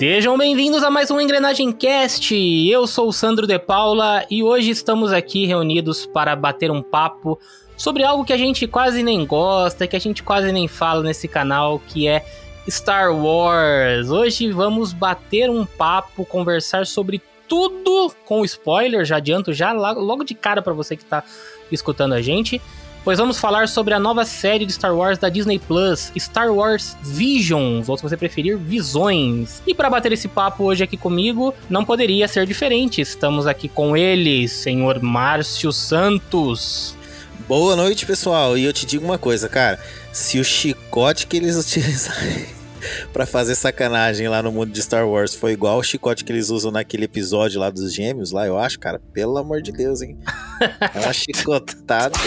Sejam bem-vindos a mais um Engrenagem Cast. Eu sou o Sandro De Paula e hoje estamos aqui reunidos para bater um papo sobre algo que a gente quase nem gosta, que a gente quase nem fala nesse canal, que é Star Wars. Hoje vamos bater um papo, conversar sobre tudo com spoiler, já adianto já logo de cara para você que está escutando a gente pois vamos falar sobre a nova série de Star Wars da Disney Plus, Star Wars Visions, ou se você preferir, Visões. E para bater esse papo hoje aqui comigo, não poderia ser diferente. Estamos aqui com ele, senhor Márcio Santos. Boa noite, pessoal. E eu te digo uma coisa, cara. Se o chicote que eles utilizarem para fazer sacanagem lá no mundo de Star Wars foi igual o chicote que eles usam naquele episódio lá dos gêmeos, lá eu acho, cara, pelo amor de Deus, hein? É uma chicotada,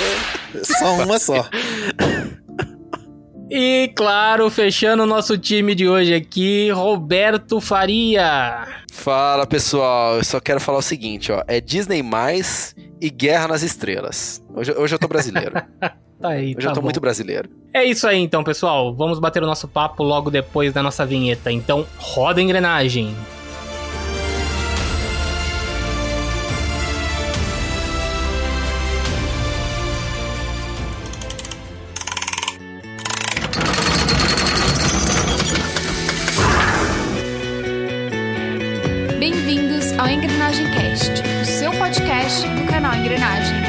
só uma só. E claro, fechando o nosso time de hoje aqui, Roberto Faria. Fala pessoal, eu só quero falar o seguinte, ó, é Disney mais e Guerra nas Estrelas. Hoje, hoje eu tô brasileiro. Tá aí, eu já tá tô bom. muito brasileiro. É isso aí então, pessoal. Vamos bater o nosso papo logo depois da nossa vinheta. Então, roda a engrenagem. Bem-vindos ao Engrenagem Cast, o seu podcast do canal Engrenagem.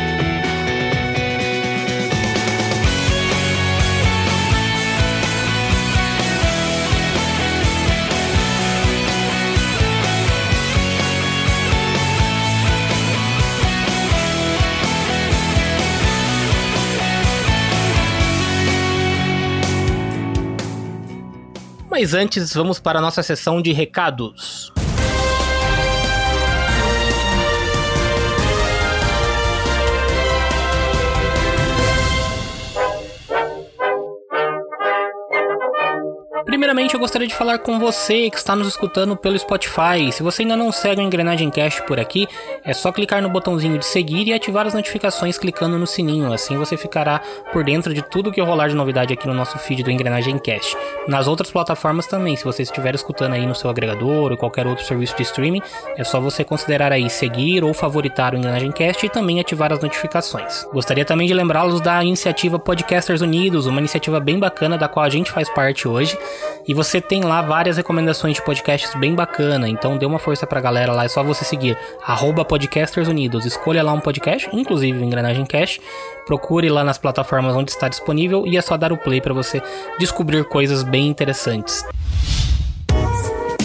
Mas antes, vamos para a nossa sessão de recados. Primeiramente, eu gostaria de falar com você que está nos escutando pelo Spotify. Se você ainda não segue o Engrenagem Cast por aqui, é só clicar no botãozinho de seguir e ativar as notificações clicando no sininho. Assim você ficará por dentro de tudo que rolar de novidade aqui no nosso feed do Engrenagem Cast. Nas outras plataformas também, se você estiver escutando aí no seu agregador ou qualquer outro serviço de streaming, é só você considerar aí seguir ou favoritar o Engrenagem Cast e também ativar as notificações. Gostaria também de lembrá-los da iniciativa Podcasters Unidos, uma iniciativa bem bacana da qual a gente faz parte hoje. E você tem lá várias recomendações de podcasts bem bacana, então dê uma força pra galera lá, é só você seguir arroba Podcasters Unidos, escolha lá um podcast, inclusive o Engrenagem Cast, procure lá nas plataformas onde está disponível e é só dar o play para você descobrir coisas bem interessantes.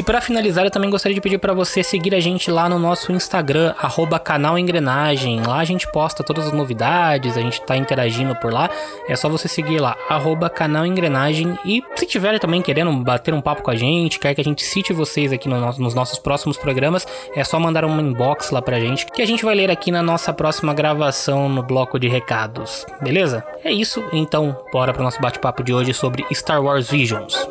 E para finalizar, eu também gostaria de pedir para você seguir a gente lá no nosso Instagram, arroba canal Engrenagem. Lá a gente posta todas as novidades, a gente tá interagindo por lá. É só você seguir lá, arroba canal Engrenagem. E se tiver também querendo bater um papo com a gente, quer que a gente cite vocês aqui no nosso, nos nossos próximos programas, é só mandar um inbox lá pra gente, que a gente vai ler aqui na nossa próxima gravação no bloco de recados. Beleza? É isso, então bora pro nosso bate-papo de hoje sobre Star Wars Visions.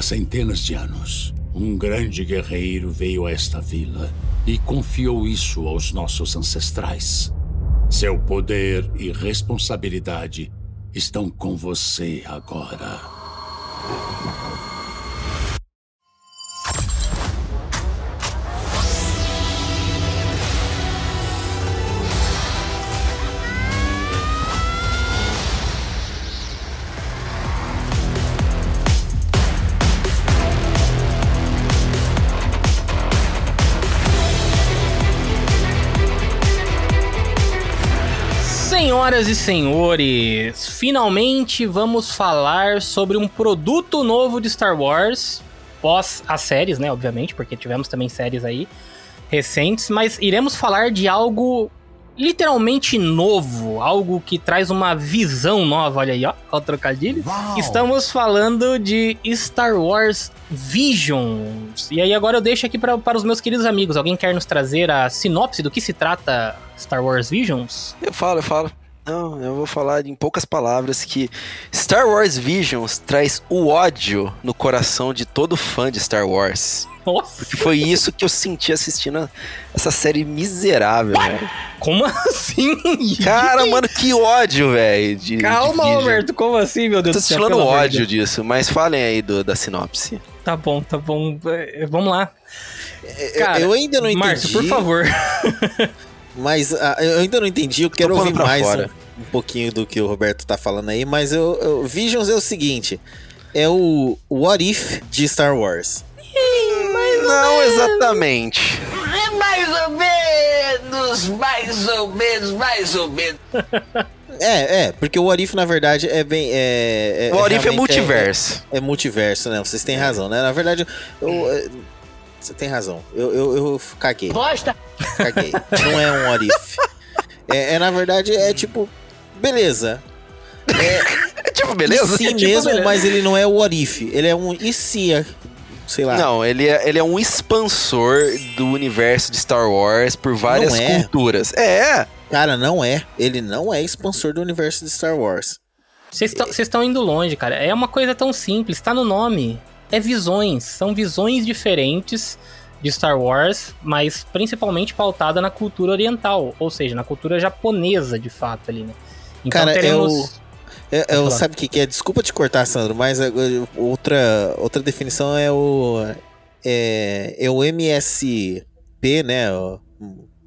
Há centenas de anos, um grande guerreiro veio a esta vila e confiou isso aos nossos ancestrais. Seu poder e responsabilidade estão com você agora. Senhoras e senhores, finalmente vamos falar sobre um produto novo de Star Wars, pós as séries, né, obviamente, porque tivemos também séries aí recentes, mas iremos falar de algo literalmente novo, algo que traz uma visão nova, olha aí, ó, ó o trocadilho. Estamos falando de Star Wars Visions. E aí agora eu deixo aqui pra, para os meus queridos amigos, alguém quer nos trazer a sinopse do que se trata Star Wars Visions? Eu falo, eu falo. Não, eu vou falar em poucas palavras que Star Wars Visions traz o ódio no coração de todo fã de Star Wars. Nossa, Porque foi isso que eu senti assistindo essa série miserável, velho. como assim? Cara, mano, que ódio, velho. de- de Calma, Vision. Roberto, como assim, meu Deus Tô do céu? amor de ódio disso, mas falem aí do, da sinopse. Tá bom, tá bom. É, Vamos lá. Cara, eu ainda não entendi. Márcio, por favor. Mas ah, eu ainda não entendi, eu quero ouvir mais um, um pouquinho do que o Roberto tá falando aí, mas eu, eu- Visions é o seguinte: é o What If de Star Wars. Não exatamente. Mais ou menos, mais ou menos, mais ou menos. É, é, porque o What If, na verdade, é bem. É, O What If é realmente multiverso. É, é multiverso, né? Vocês têm razão, né? Na verdade, eu- é, você tem razão. Eu, eu, eu caguei. Bosta! Caguei. Não é um What If. É, é, na verdade, é tipo. Beleza. É tipo, beleza? Sim Tipo, mesmo, beleza. mas ele não é o What If. Ele é um e se, é, sei lá. Não, ele é, ele é um expansor do universo de Star Wars por várias é. culturas. É, Cara, não é. Ele não é expansor do universo de Star Wars. Vocês estão indo longe, cara. É uma coisa tão simples, tá no nome. É visões. São visões diferentes de Star Wars, mas principalmente pautada na cultura oriental, ou seja, na cultura japonesa, de fato, ali, né? Então Cara, é teremos. É, é o- falar. sabe o que, que é? Desculpa te cortar, Sandro, mas é, outra, outra definição é o. É, é o MSP, né? O,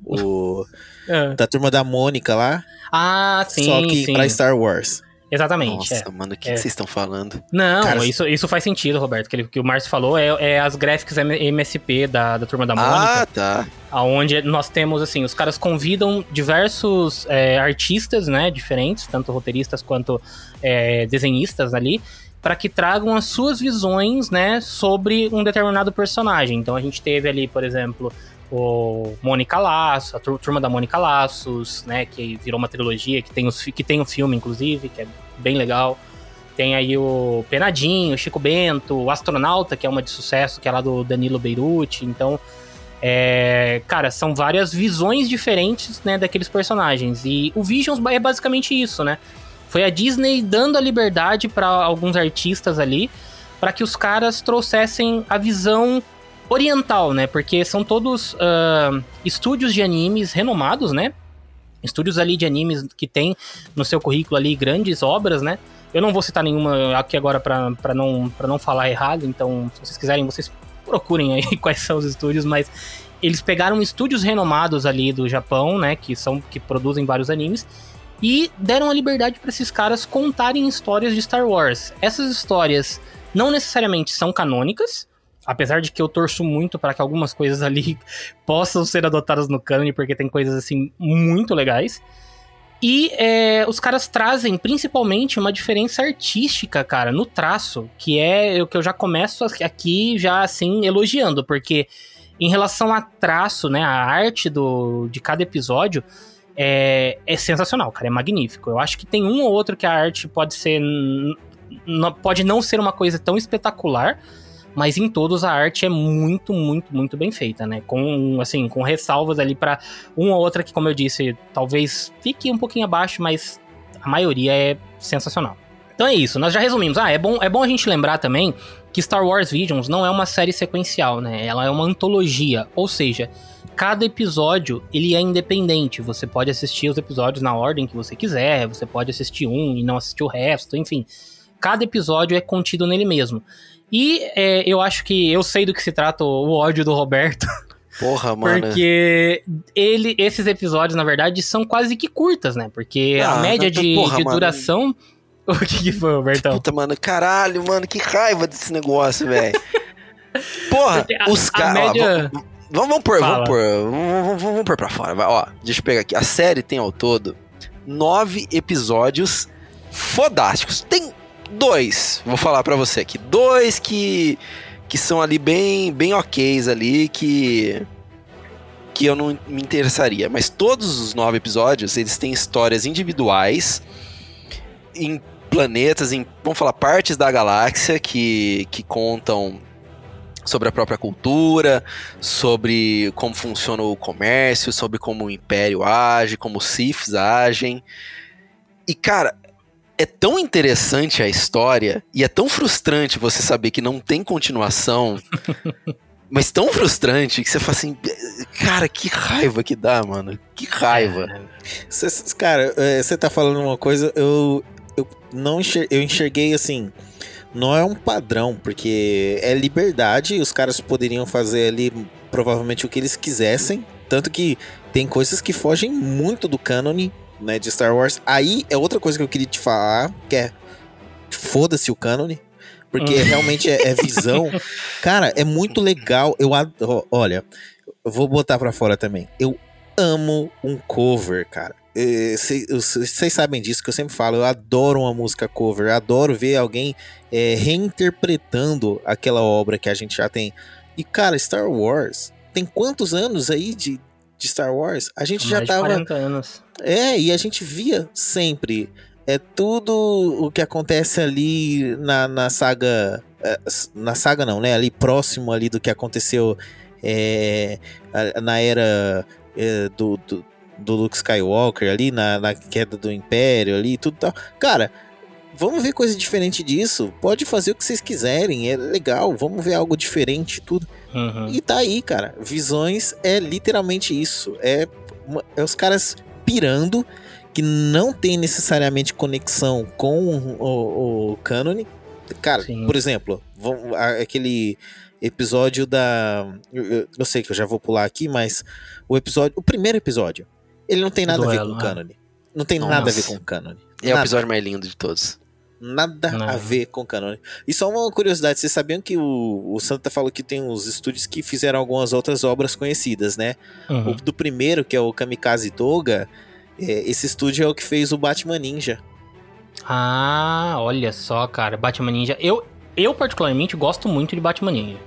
o- Ah, da turma da Mônica lá. Ah, sim, só que sim. pra Star Wars. Exatamente. Nossa, é. mano, o que É. que vocês estão falando? Não, Cara, isso, isso faz sentido, Roberto. Que, que o Márcio falou é, é as M- MSP da, da turma da Mônica. Ah, tá. Onde nós temos, assim, os caras convidam diversos é, artistas, né, diferentes, tanto roteiristas quanto é, desenhistas ali, para que tragam as suas visões, né, sobre um determinado personagem. Então a gente teve ali, por exemplo, o Mônica Laços, a tur- turma da Mônica Laços, né, que virou uma trilogia, que tem, os, que tem o filme, inclusive, que é bem legal. Tem aí o Penadinho, o Chico Bento, o Astronauta, que é uma de sucesso, que é lá do Danilo Beirute. Então, é, cara, são várias visões diferentes, né, daqueles personagens. E o Visions é basicamente isso, né? Foi a Disney dando a liberdade para alguns artistas ali, para que os caras trouxessem a visão oriental, né? Porque são todos ah, estúdios de animes renomados, né? Estúdios ali de animes que tem no seu currículo ali grandes obras, né? Eu não vou citar nenhuma aqui agora para não, pra não falar errado, então se vocês quiserem, vocês procurem aí quais são os estúdios, mas eles pegaram estúdios renomados ali do Japão, né, que são que produzem vários animes e deram a liberdade para esses caras contarem histórias de Star Wars. Essas histórias não necessariamente são canônicas, apesar de que eu torço muito para que algumas coisas ali possam ser adotadas no canon, porque tem coisas assim muito legais. E é, os caras trazem principalmente uma diferença artística, cara, no traço, que é o que eu já começo aqui já assim elogiando, porque em relação a traço, né, a arte do, de cada episódio é, é sensacional, cara, é magnífico. Eu acho que tem um ou outro que a arte pode ser pode não ser uma coisa tão espetacular, mas em todos a arte é muito, muito, muito bem feita, né? Com assim, com ressalvas ali para uma ou outra que, como eu disse, talvez fique um pouquinho abaixo, mas a maioria é sensacional. Então é isso, nós já resumimos. Ah, é bom, é bom a gente lembrar também que Star Wars Visions não é uma série sequencial, né? Ela é uma antologia, ou seja, cada episódio ele é independente. Você pode assistir os episódios na ordem que você quiser, você pode assistir um e não assistir o resto, enfim. Cada episódio é contido nele mesmo. E é, eu acho que eu sei do que se trata o ódio do Roberto, Porra, mano. porque ele, esses episódios, na verdade, são quase que curtas, né? Porque Ah, a média de, porra, de duração. O que, que foi, Robertão? Puta, mano, caralho, mano, que raiva desse negócio, velho. Porra, a- os caras. média- Vamos, vamos pôr, vamos pôr, vamos, vamos, vamos pôr pra fora. Vai, ó, deixa eu pegar aqui. A série tem ao todo nove episódios fodásticos. Tem dois, vou falar pra você aqui. Dois que, que são ali bem, bem ok's ali, que. que eu não me interessaria. Mas todos os nove episódios, eles têm histórias individuais em planetas, em, vamos falar, partes da galáxia que, que contam sobre a própria cultura, sobre como funciona o comércio, sobre como o Império age, como os Siths agem. E, cara, é tão interessante a história e é tão frustrante você saber que não tem continuação, mas tão frustrante que você fala assim, cara, que raiva que dá, mano. Que raiva. Cê, cara, você tá falando uma coisa, eu, eu não enxer, eu enxerguei assim, não é um padrão, porque é liberdade, os caras poderiam fazer ali provavelmente o que eles quisessem, tanto que tem coisas que fogem muito do cânone, né, de Star Wars. Aí é outra coisa que eu queria te falar, que é foda-se o cânone, porque Hum. realmente é, é visão. Cara, é muito legal. Eu adoro, olha, eu vou botar pra fora também. Eu amo um cover, cara. Vocês sabem disso que eu sempre falo. Eu adoro uma música cover. Eu adoro ver alguém é, reinterpretando aquela obra que a gente já tem. E, cara, Star Wars tem quantos anos aí de, de Star Wars? A gente já Mais de tava. 40 anos. É, e a gente via sempre. É tudo o que acontece ali na, na saga. é, Na saga não, né? Ali próximo ali do que aconteceu é, na era é, do, do, do Luke Skywalker ali, na, na queda do Império ali, tudo tal. Cara, vamos ver coisa diferente disso. Pode fazer o que vocês quiserem, é legal. Vamos ver algo diferente, tudo. Uhum. E tá aí, cara. Visões é literalmente isso. É, é os caras pirando que não tem necessariamente conexão com o, o, o cânone. Cara, Sim. por exemplo, aquele episódio da. Eu, eu- sei que eu já vou pular aqui, mas o episódio. O primeiro episódio. Ele não tem nada a ver Duelo, com o cânone. Não tem Nossa. nada a ver com o cânone. É o episódio mais lindo de todos. Nada Não. a ver com canônico. E só uma curiosidade, vocês sabiam que o, o Santa falou que tem uns estúdios que fizeram algumas outras obras conhecidas, né? Uhum. O do primeiro, que é o Kamikaze Toga, é, esse estúdio é o que fez o Batman Ninja. Ah, olha só, cara. Batman Ninja. Eu, eu particularmente, gosto muito de Batman Ninja.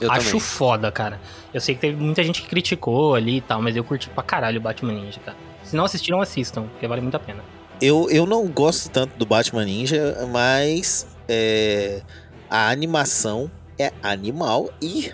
Eu Acho também. foda, cara. Eu sei que teve muita gente que criticou ali e tal, mas eu curti pra caralho o Batman Ninja, cara. Se não assistiram, assistam, porque vale muito a pena. Eu, eu não gosto tanto do Batman Ninja, mas é, a animação é animal e,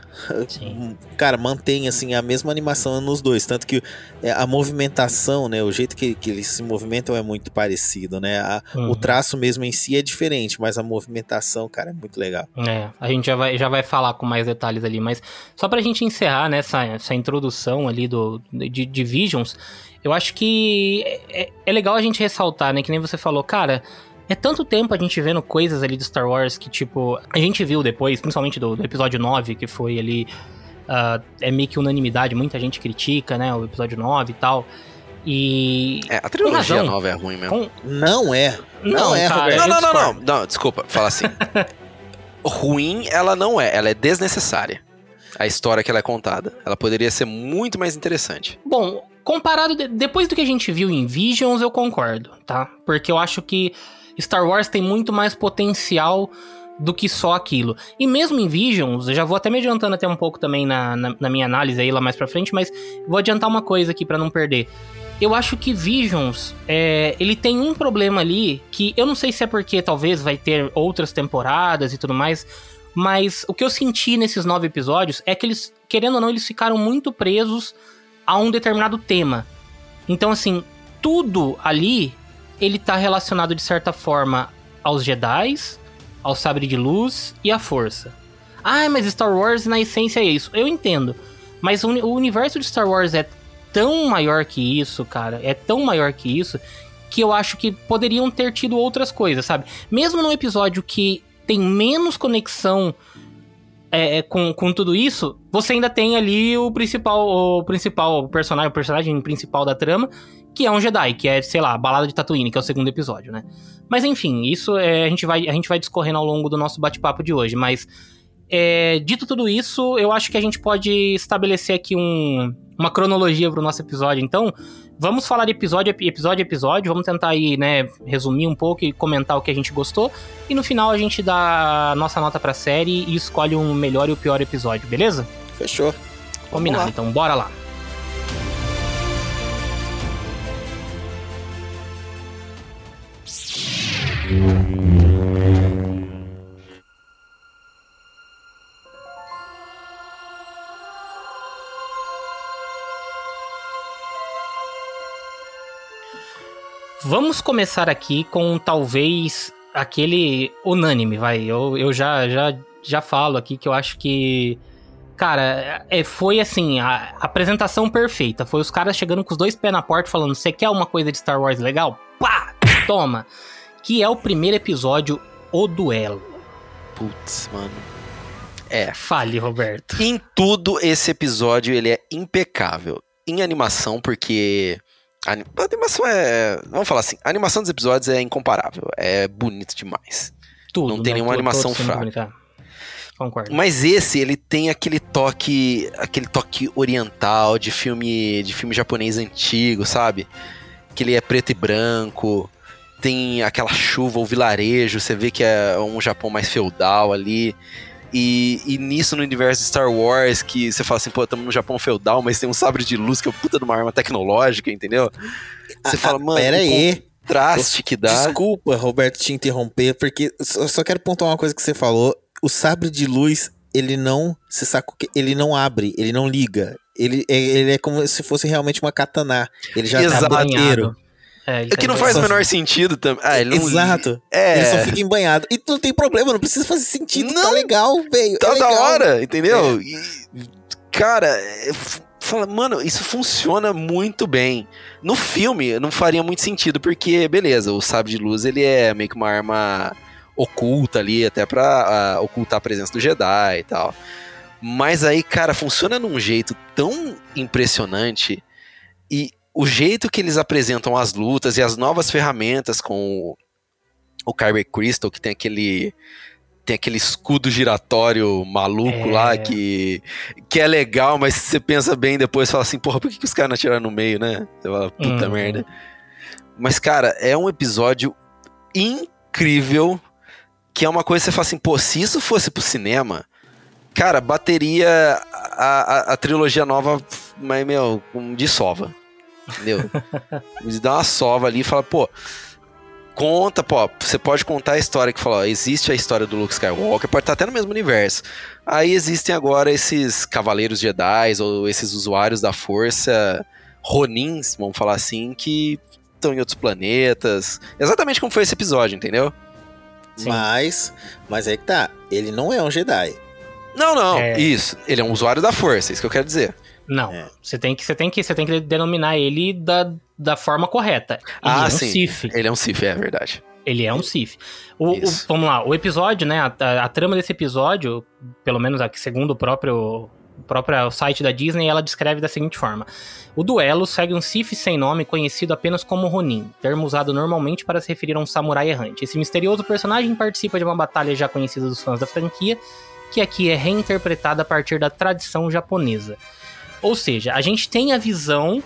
Sim. cara, mantém assim a mesma animação nos dois. Tanto que é, a movimentação, né, o jeito que, que eles se movimentam é muito parecido, né? A- Uhum. O traço mesmo em si é diferente, mas a movimentação, cara, é muito legal. É, a gente já vai, já vai falar com mais detalhes ali, mas só pra gente encerrar nessa essa introdução ali do, de, de Visions, eu acho que é, é- é legal a gente ressaltar, né? Que nem você falou, cara, é tanto tempo a gente vendo coisas ali do Star Wars que, tipo, a gente viu depois, principalmente do, do episódio 9, que foi ali. ah, é meio que unanimidade, muita gente critica, né? O episódio 9 e tal. E. É, a trilogia razão. nova é ruim mesmo. com- Não é. Não é, cara, Roberto. Não, não, não, não, não, desculpa, fala assim. ruim ela não é, ela é desnecessária. A história que ela é contada. Ela poderia ser muito mais interessante. Bom, comparado de- depois do que a gente viu em Visions, eu concordo, tá? Porque eu acho que Star Wars tem muito mais potencial do que só aquilo. E mesmo em Visions, eu já vou até me adiantando até um pouco também na, na, na minha análise aí lá mais pra frente, mas vou adiantar uma coisa aqui pra não perder. Eu acho que Visions, é, ele tem um problema ali que eu não sei se é porque talvez vai ter outras temporadas e tudo mais, mas o que eu senti nesses nove episódios é que eles, querendo ou não, eles ficaram muito presos a um determinado tema. Então, assim, tudo ali ele tá relacionado de certa forma aos Jedi, ao sabre de luz e à força. Ah, mas Star Wars na essência é isso. Eu entendo. Mas o, uni- o universo de Star Wars é tão maior que isso, cara. É tão maior que isso que eu acho que poderiam ter tido outras coisas, sabe? Mesmo num episódio que tem menos conexão é, é, com, com tudo isso, você ainda tem ali o principal, o principal personagem, o personagem principal da trama, que é um Jedi, que é, sei lá, a Balada de Tatooine, que é o segundo episódio, né? Mas enfim, isso é, a, gente vai, a gente vai discorrendo ao longo do nosso bate-papo de hoje, mas é, dito tudo isso, eu acho que a gente pode estabelecer aqui um, uma cronologia pro nosso episódio. Então, vamos falar de episódio a episódio a episódio, vamos tentar aí, né, resumir um pouco e comentar o que a gente gostou. E no final a gente dá a nossa nota pra série e escolhe o melhor e o pior episódio, beleza? Fechou. Combinado, então bora lá. Vamos começar aqui com talvez aquele unânime, vai. Eu, eu já, já, já falo aqui que eu acho que. Cara, é, foi assim, a apresentação perfeita. Foi os caras chegando com os dois pés na porta falando: Você quer uma coisa de Star Wars legal? Pá! Toma! Que é o primeiro episódio, O Duelo. Putz, mano. É. Fale, Roberto. Em tudo, esse episódio ele é impecável. Em animação, porque. A ani- a animação é. Vamos falar assim: a animação dos episódios é incomparável. É bonito demais. Tudo. Não tem né? nenhuma Todo- animação fraca. é. Concordo. Mas esse, ele tem aquele toque. aquele toque oriental de filme. de filme japonês antigo, sabe? Que ele é preto e branco. Tem aquela chuva, o vilarejo, você vê que é um Japão mais feudal ali. E, e nisso no universo de Star Wars, que você fala assim, pô, estamos no Japão feudal, mas tem um sabre de luz que é puta de uma arma tecnológica, entendeu? Você Ah, fala, ah, mano, Pera aí. contraste que dá. Desculpa, Roberto, te interromper, porque só, só quero pontuar uma coisa que você falou. O sabre de luz, ele não. O que? Ele não abre, ele não liga. Ele, é- ele é como se fosse realmente uma katana. Ele já Exato. tá inteiro. É, É que tá não faz o menor sentido também. Ah, ele não Exato. É. Ele só fica embanhado. E não tem problema, não precisa fazer sentido. Tá Não. legal, velho. Tá é da legal. hora, entendeu? E, cara, é, fala, mano, isso funciona muito bem. No filme não faria muito sentido, porque, beleza, o sabre de luz ele é meio que uma arma oculta ali, até pra ocultar a presença do Jedi e tal. Mas aí, cara, funciona num jeito tão impressionante e o jeito que eles apresentam as lutas e as novas ferramentas com o, o Kyber Crystal, que tem aquele tem aquele escudo giratório maluco É. lá que, que é legal, mas se você pensa bem depois, fala assim, porra, por que, que os caras não atiraram no meio, né? Você fala, puta Uhum. merda. Mas, cara, é um episódio incrível, que é uma coisa que você fala assim, pô, se isso fosse pro cinema, cara, bateria a, a, a trilogia nova, mas, meu, de sova. Entendeu? Eles dão uma sova ali e fala, pô, conta, pô, você pode contar a história que fala, ó, existe a história do Luke Skywalker, pode estar até no mesmo universo. Aí existem agora esses cavaleiros Jedi ou esses usuários da força Ronins, vamos falar assim, que estão em outros planetas. Exatamente como foi esse episódio, entendeu? Sim. Mas, mas é que tá. Ele não é um Jedi. Não, não, É. isso. Ele é um usuário da força, isso que eu quero dizer. Não, É. você tem que você tem que você tem que denominar ele da, da forma correta. Ele ah, é um sim. Ele é um Sith, é verdade. Ele é um Sith. O, o- vamos lá, o episódio, né? A, a- a trama desse episódio, pelo menos aqui, segundo o próprio, o próprio site da Disney, ela descreve da seguinte forma: O duelo segue um Sith sem nome conhecido apenas como Ronin, termo usado normalmente para se referir a um samurai errante. Esse misterioso personagem participa de uma batalha já conhecida dos fãs da franquia, que aqui é reinterpretada a partir da tradição japonesa. Ou seja, a gente tem a visão.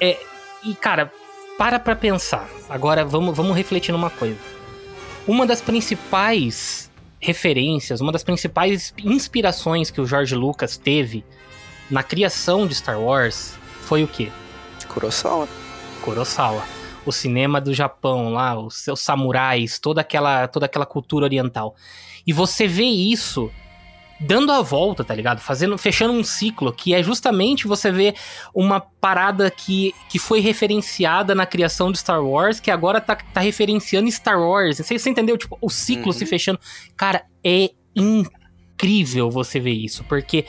é, e, cara, para pra pensar. Agora vamos, vamos refletir numa coisa. Uma das principais referências, uma das principais inspirações que o George Lucas teve na criação de Star Wars foi o quê? Kurosawa. Kurosawa. O cinema do Japão lá, os seus samurais, toda aquela, toda aquela cultura oriental. E você vê isso dando a volta, tá ligado? Fazendo, fechando um ciclo que é justamente você ver uma parada que, que foi referenciada na criação de Star Wars, que agora tá, tá referenciando Star Wars. Você, você entendeu? Tipo, o ciclo Uhum. se fechando. Cara, é incrível você ver isso, porque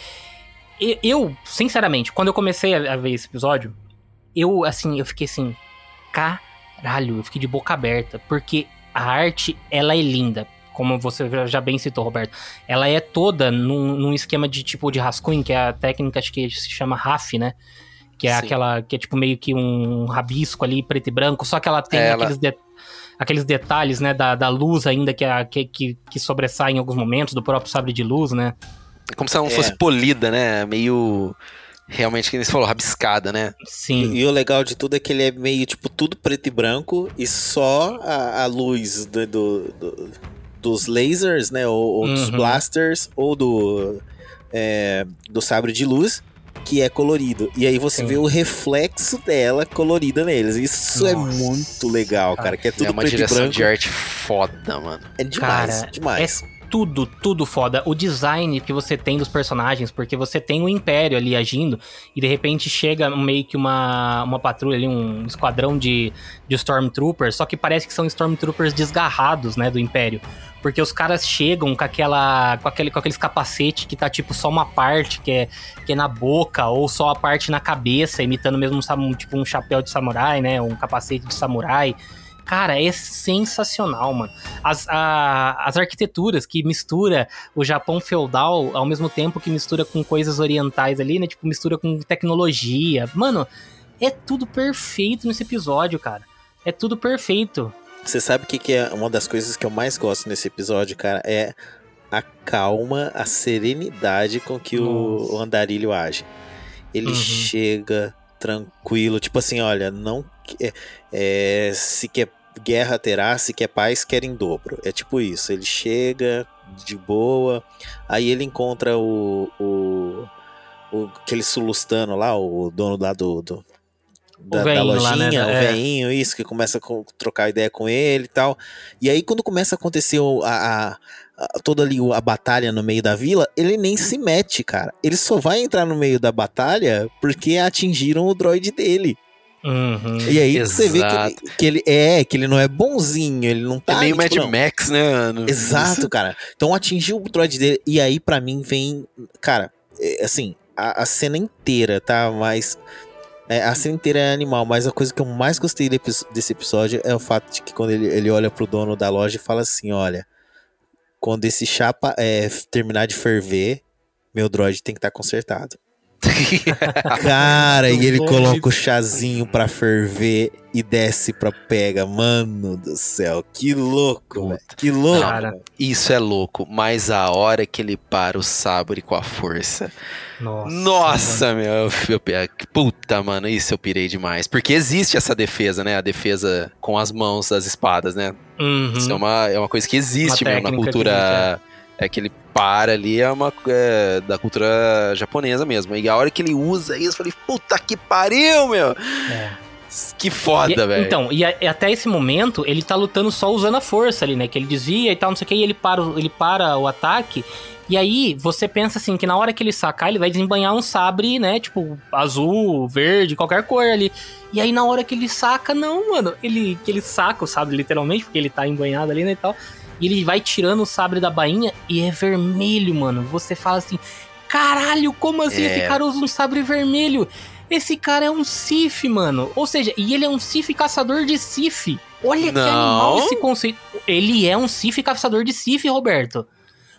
eu, sinceramente, quando eu comecei a a ver esse episódio, eu, assim, eu fiquei assim, caralho, eu fiquei de boca aberta, porque a arte, ela é linda. Como você já bem citou, Roberto. Ela é toda num, num esquema de tipo de rascunho, que é a técnica, acho que se chama RAF, né? Que é Sim. aquela, que é tipo meio que um rabisco ali, preto e branco, só que ela tem É, ela- aqueles, de- aqueles detalhes, né, da, da luz ainda, que, a- que, que, que sobressai em alguns momentos, do próprio sabre de luz, né? É como se ela não É. fosse polida, né? Meio. Realmente, que você falou, rabiscada, né? Sim. E o legal de tudo é que ele é meio, tipo, tudo preto e branco e só a, a luz do, do- do- dos lasers, né? Ou, ou dos Uhum. blasters, ou do, é, do sabre de luz. que é colorido. E aí você Sim. vê o reflexo dela colorida neles. Isso é Nossa, muito legal, cara. Que é tudo é uma preto e direção branco. de arte foda, mano. É demais, Cara, demais. Tudo, tudo foda. O design que você tem dos personagens, porque você tem o Império ali agindo, e de repente chega meio que uma, uma patrulha ali, um esquadrão de, de Stormtroopers, só que parece que são Stormtroopers desgarrados, né, do Império. Porque os caras chegam com aquela. com, aquele, com aqueles capacete que tá tipo só uma parte que é, que é na boca, ou só a parte na cabeça, imitando mesmo um, tipo um chapéu de samurai, né? Um capacete de samurai. Cara, é sensacional, mano. As, a- as arquiteturas que mistura o Japão feudal ao mesmo tempo que mistura com coisas orientais ali, né? Tipo, mistura com tecnologia. Mano, é tudo perfeito nesse episódio, cara. É tudo perfeito. Você sabe o que, que é uma das coisas que eu mais gosto nesse episódio, cara? É a calma, a serenidade com que o, Nossa. o andarilho age. Ele Uhum. chega tranquilo, tipo assim, olha, não é, se quer guerra terá, se quer paz quer em dobro. É tipo isso. Ele chega de boa, aí ele encontra o, o, o aquele sulustano lá, o dono lá do, do da, da lá, né, lojinha, da- o é. veinho, isso, que começa a co- trocar ideia com ele e tal. E aí, quando começa a acontecer a, a- a- toda ali a batalha no meio da vila, ele nem se mete, cara. Ele só vai entrar no meio da batalha porque atingiram o droid dele. Uhum. E aí você vê que Exato. ele, que ele é, que ele não é bonzinho, ele não tá. é meio tipo, Mad não. Max, né, mano? Exato, cara. Então atingiu o droid dele. E aí, pra mim, vem. Cara, é, assim, a, a cena inteira, tá? Mas. é, a cena inteira é animal, mas a coisa que eu mais gostei desse episódio é o fato de que quando ele, ele olha pro dono da loja e fala assim: olha, quando esse chapa é, terminar de ferver, meu droid tem que estar consertado. Cara, e ele coloca o chazinho pra ferver e desce pra pega. Mano do céu, que louco, velho. Que louco. Cara, Isso é louco, mas a hora que ele para o sabre com a força. Nossa. Nossa, meu. Eu, eu, puta, mano, isso eu pirei demais. Porque existe essa defesa, né? A defesa com as mãos das espadas, né? Uhum. Isso é uma, é uma coisa que existe Uma mesmo na cultura. É que ele para ali, é uma é, da cultura japonesa mesmo. E a hora que ele usa isso, eu falei, puta que pariu, meu! É. Que foda, E- velho. Então, e, a- e até esse momento, ele tá lutando só usando a força ali, né? Que ele desvia e tal, não sei o que, e ele para, o- ele para o ataque. E aí, você pensa assim, que na hora que ele sacar, ele vai desembanhar um sabre, né? Tipo, azul, verde, qualquer cor ali. E aí, na hora que ele saca, não, mano. Ele, que ele saca o sabre, literalmente, porque ele tá embanhado ali, né, e tal. E ele vai tirando o sabre da bainha e é vermelho, mano. Você fala assim, caralho, como assim É. esse cara usa um sabre vermelho? Esse cara é um Sif, mano. Ou seja, e ele é um Sif caçador de Sif. Olha que Não. animal esse conceito. Ele é um Sif caçador de Sif, Roberto.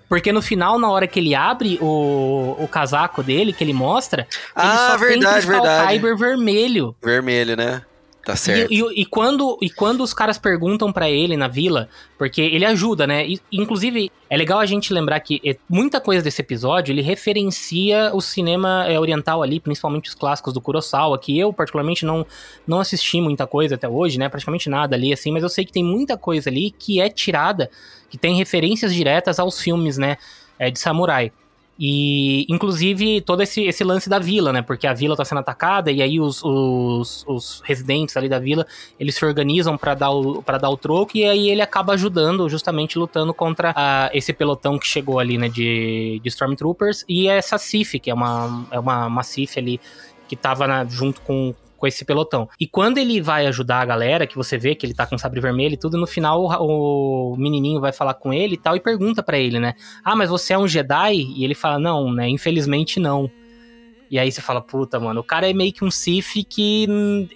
Porque no final, na hora que ele abre o, o casaco dele, que ele mostra, ele Ah, só verdade, tem cristal verdade. Kyber vermelho. Vermelho, né? Tá certo. E, e- e quando, e quando os caras perguntam pra ele na vila, porque ele ajuda, né? E, inclusive, é legal a gente lembrar que muita coisa desse episódio ele referencia o cinema é, oriental ali, principalmente os clássicos do Kurosawa, que eu, particularmente, não, não assisti muita coisa até hoje, né? Praticamente nada ali, assim, mas eu sei que tem muita coisa ali que é tirada, que tem referências diretas aos filmes, né? é, de samurai. E, inclusive, todo esse, esse lance da vila, né? Porque a vila tá sendo atacada e aí os, os, os residentes ali da vila, eles se organizam pra dar, o, pra dar o troco e aí ele acaba ajudando, justamente lutando contra a- esse pelotão que chegou ali, né? De, de Stormtroopers e essa Sif, que é uma, é uma, uma Sif ali que tava na- junto com, com esse pelotão. E quando ele vai ajudar a galera, que você vê que ele tá com sabre vermelho e tudo, no final o, o menininho vai falar com ele e tal e pergunta pra ele, né? Ah, mas você é um Jedi? E ele fala, não, né? Infelizmente não. E aí você fala, puta, mano, o cara é meio que um Sith que,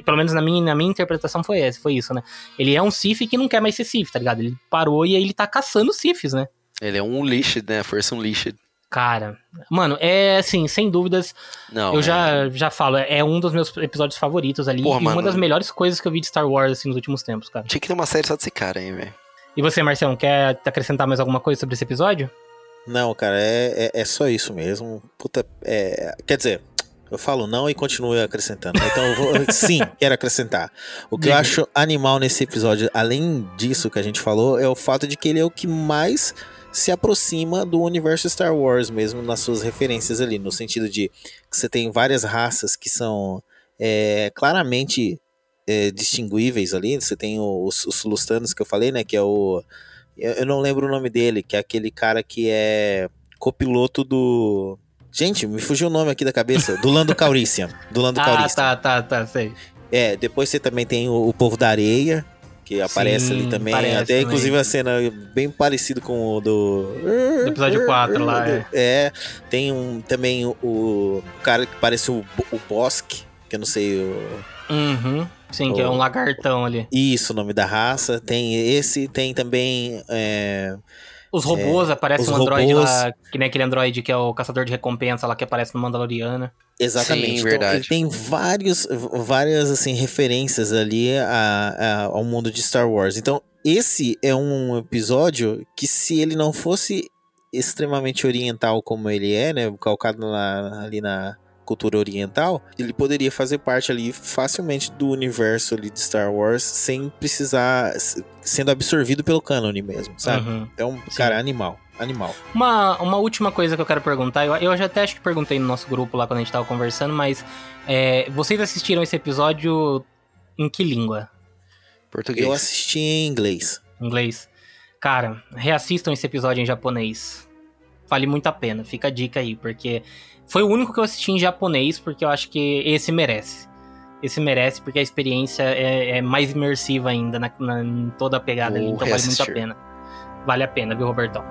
pelo menos na minha, na minha interpretação foi essa, foi isso, né? Ele é um Sith que não quer mais ser Sith, tá ligado? Ele parou e aí ele tá caçando Siths, né? Ele é um unleashed, né? Força unleashed. Cara, mano, é assim, sem dúvidas, Não, eu é- já, já falo, é um dos meus episódios favoritos ali Porra, e uma mano. das melhores coisas que eu vi de Star Wars, assim, nos últimos tempos, cara. Tinha que ter uma série só desse cara aí, velho. E você, Marcelo, quer acrescentar mais alguma coisa sobre esse episódio? Não, cara, é, é, é só isso mesmo. Puta, é, quer dizer, eu falo não e continuo acrescentando. Então, eu vou, sim, quero acrescentar. O que eu acho animal nesse episódio, além disso que a gente falou, é o fato de que ele é o que mais se aproxima do universo Star Wars mesmo nas suas referências ali, no sentido de que você tem várias raças que são é, claramente é, distinguíveis ali. Você tem os, os Lustanos que eu falei, né? Que é o. Eu não lembro o nome dele, que é aquele cara que é copiloto do. Gente, me fugiu o nome aqui da cabeça. Do Lando Calrissian. Do Lando Ah, Calrissian. tá, tá, tá, sei. É, depois você também tem o, o Povo da Areia, que aparece Sim, ali também. aparece Até também. inclusive a cena bem parecida com o do. Do episódio 4 lá, é. É, tem um, também o, o cara que parece o, o Bosque, que eu não sei o. Uhum. Sim, que é um lagartão ali. Isso, o nome da raça. Tem esse, tem também. é, Os robôs, aparece os um androide robôs. lá, que nem aquele androide que é o caçador de recompensa lá que aparece no Mandaloriana. Exatamente. Sim, Então, verdade. ele tem vários, várias assim, referências ali a- a- ao mundo de Star Wars. Então, esse é um episódio que, se ele não fosse extremamente oriental como ele é, né? Calcado na- ali na cultura oriental, ele poderia fazer parte ali facilmente do universo ali de Star Wars sem precisar sendo absorvido pelo cânone mesmo, sabe? Uhum. Então, cara, animal, animal. Uma, uma última coisa que eu quero perguntar, eu, eu já até acho que perguntei no nosso grupo lá quando a gente tava conversando, mas é, vocês assistiram esse episódio em que língua? Português. Eu assisti em inglês. Inglês? Cara, reassistam esse episódio em japonês. Vale muito a pena, fica a dica aí, porque foi o único que eu assisti em japonês, porque eu acho que esse merece. Esse merece, porque a experiência é, é mais imersiva ainda na, na- em toda a pegada ali, Vou então vale muito a pena. Vale a pena, viu, Robertão?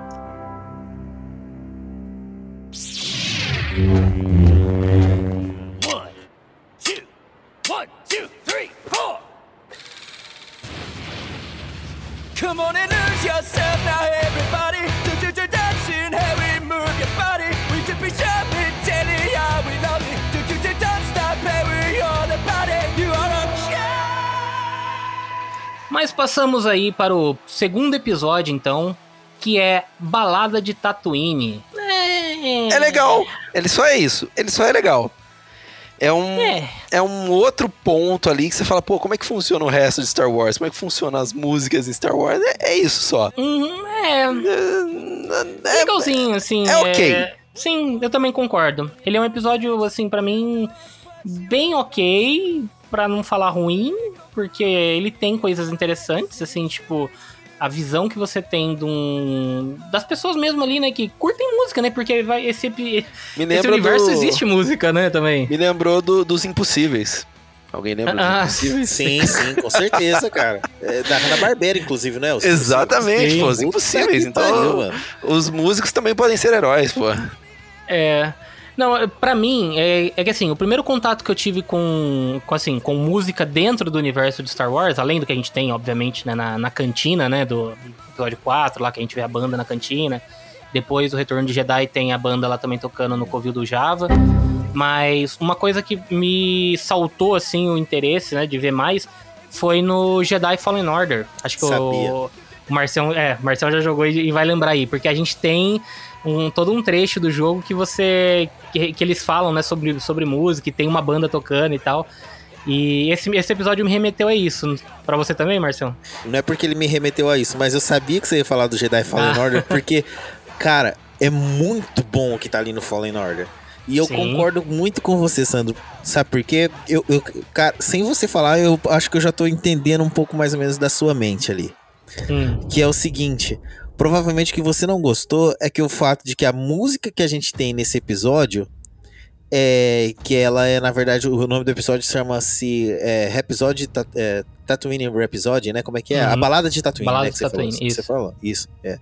Come on and lose yourself now, everybody. Do do do dancing, move your body. We could be telling how we love. Do do do don't stop, the. You are a Mas passamos aí para o segundo episódio, então, que é Balada de Tatooine. É, É legal. Ele só é isso. Ele só é legal. É um, É. é um outro ponto ali que você fala, pô, como é que funciona o resto de Star Wars? Como é que funcionam as músicas em Star Wars? É, é isso só. Uhum, é, É, é- legalzinho, assim. é ok. sim, eu também concordo. Ele é um episódio, assim, pra mim, bem ok, pra não falar ruim, porque ele tem coisas interessantes, assim, tipo, a visão que você tem de um, das pessoas mesmo ali, né, que curtem música, né, porque vai, esse, esse universo do, existe música, né, também. Me lembrou do- dos Impossíveis. Alguém lembra Ah, dos Impossíveis? Sim, sim, com certeza, cara. É da Hanna Barbera, inclusive, né? Os Exatamente, Sim. pô, os Impossíveis. Então, pariu, os músicos também podem ser heróis, pô. É. Não, pra mim, é, é que assim, o primeiro contato que eu tive com, com, assim, com música dentro do universo de Star Wars, além do que a gente tem, obviamente, né, na, na cantina, né, do episódio 4, lá que a gente vê a banda na cantina. Depois, o Retorno de Jedi tem a banda lá também tocando no Covil do Java. Mas uma coisa que me saltou, assim, o interesse, né, de ver mais, foi no Jedi Fallen Order. Acho que Sabia. o, o Marcião, é, o Marcião já jogou e vai lembrar aí, porque a gente tem um, todo um trecho do jogo que você. que, que eles falam, né, sobre, sobre música, e tem uma banda tocando e tal. E esse, esse episódio me remeteu a isso. Pra você também, Marcião? Não é porque ele me remeteu a isso, mas eu sabia que você ia falar do Jedi Fallen Ah. Order, porque, cara, é muito bom o que tá ali no Fallen Order. E eu Sim. concordo muito com você, Sandro. Sabe por quê? Eu, eu, cara, sem você falar, eu acho que eu já tô entendendo um pouco mais ou menos da sua mente ali. Hum, Que é o seguinte: provavelmente o que você não gostou é que o fato de que a música que a gente tem nesse episódio é que ela é, na verdade, o nome do episódio chama-se é, Rhapsody, Ta- é, Tatooine Rhapsody, né? Como é que é? A Uhum. balada de Tatooine, Balada né? de Que você falou, Tatooine, Você isso. falou, isso. É.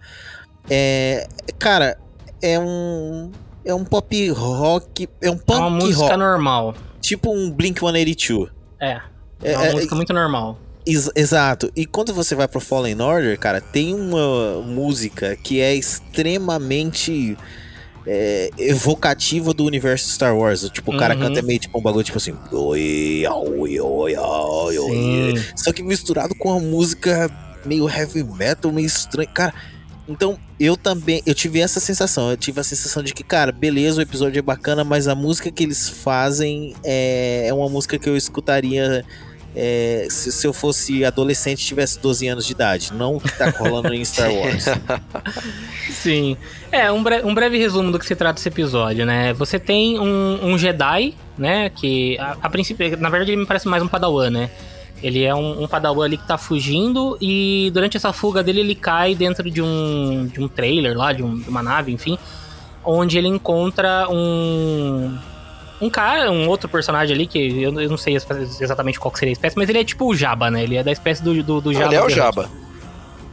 é. Cara, é um. É um pop rock. É um é punk uma música rock. normal. Tipo um Blink 182. É. É É, uma é, música muito normal. Ex- exato. E quando você vai pro Fallen Order, cara, tem uma música que é extremamente é, evocativa do universo Star Wars. Tipo, o cara Uhum. canta meio tipo um bagulho tipo assim. Oi, oi, oi, oi, oi. Só que misturado com uma música meio heavy metal, meio estranha. Cara, então eu também. Eu tive essa sensação. Eu tive a sensação de que, cara, beleza, o episódio é bacana, mas a música que eles fazem é, é uma música que eu escutaria é, se, se eu fosse adolescente e tivesse 12 anos de idade. Não o que tá rolando em Star Wars. Sim. É, um, bre- um breve resumo do que se trata esse episódio, né? Você tem um, um Jedi, né? Que a, a princípio, na verdade, ele me parece mais um Padawan, né? Ele é um, um Padawan ali que tá fugindo e durante essa fuga dele ele cai dentro de um, de um trailer lá, de, um- de uma nave, enfim, onde ele encontra um. Um cara, um outro personagem ali, que eu, eu não sei exatamente qual que seria a espécie, mas ele é tipo o Jabba, né? Ele é da espécie do, do, do Jabba. Ele é o. Jabba.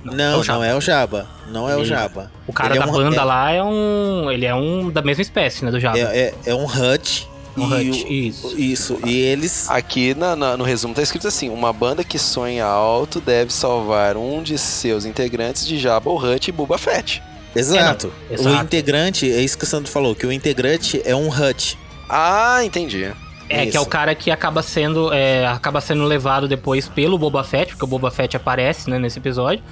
Não, não é o Jabba. Não é o Ele- Jabba. O cara Ele é da um- banda é- lá é um. Ele é um da mesma espécie, né? Do Jabba. É, é, é um Hut. Um Hut, o- isso. Isso. E eles. Aqui na- na- no resumo tá escrito assim: uma banda que sonha alto deve salvar um de seus integrantes de Jabba o Hutt e Boba Fett. Exato. É, não, O exato. integrante, é isso que o Sandro falou, que o integrante é um Hut. Ah, entendi. É, que é o Isso. cara que acaba sendo, é, acaba sendo levado depois pelo Boba Fett, porque o Boba Fett aparece, né, nesse episódio.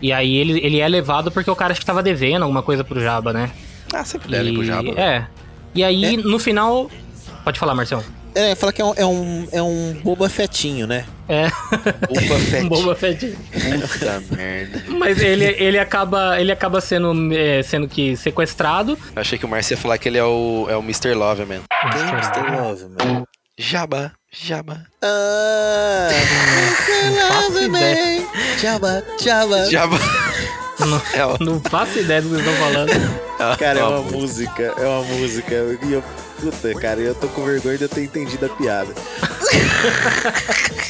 E aí ele, ele é levado porque o cara acho que tava devendo alguma coisa pro Jabba, né? Ah, sempre devem pro E- Jabba. É. E aí, no final. Pode falar, Marcelo. É, fala que é um, é um, é um Boba Fettinho, né? É. Boba. Um Boba Fett. Puta merda. Mas ele, ele acaba, ele acaba sendo, é, sendo que sequestrado. Eu achei que o Márcio ia falar que ele é o, é o Mr. Love, man. Quem é Mr. Love, mano? Jabba, Jabba. Ah, faço Love, man. Jabba, Jabba. Jabba. Não, É, não faço ideia do que vocês estão falando. Cara, é uma música, é uma música. E eu, puta, cara, eu tô com vergonha de eu ter entendido a piada.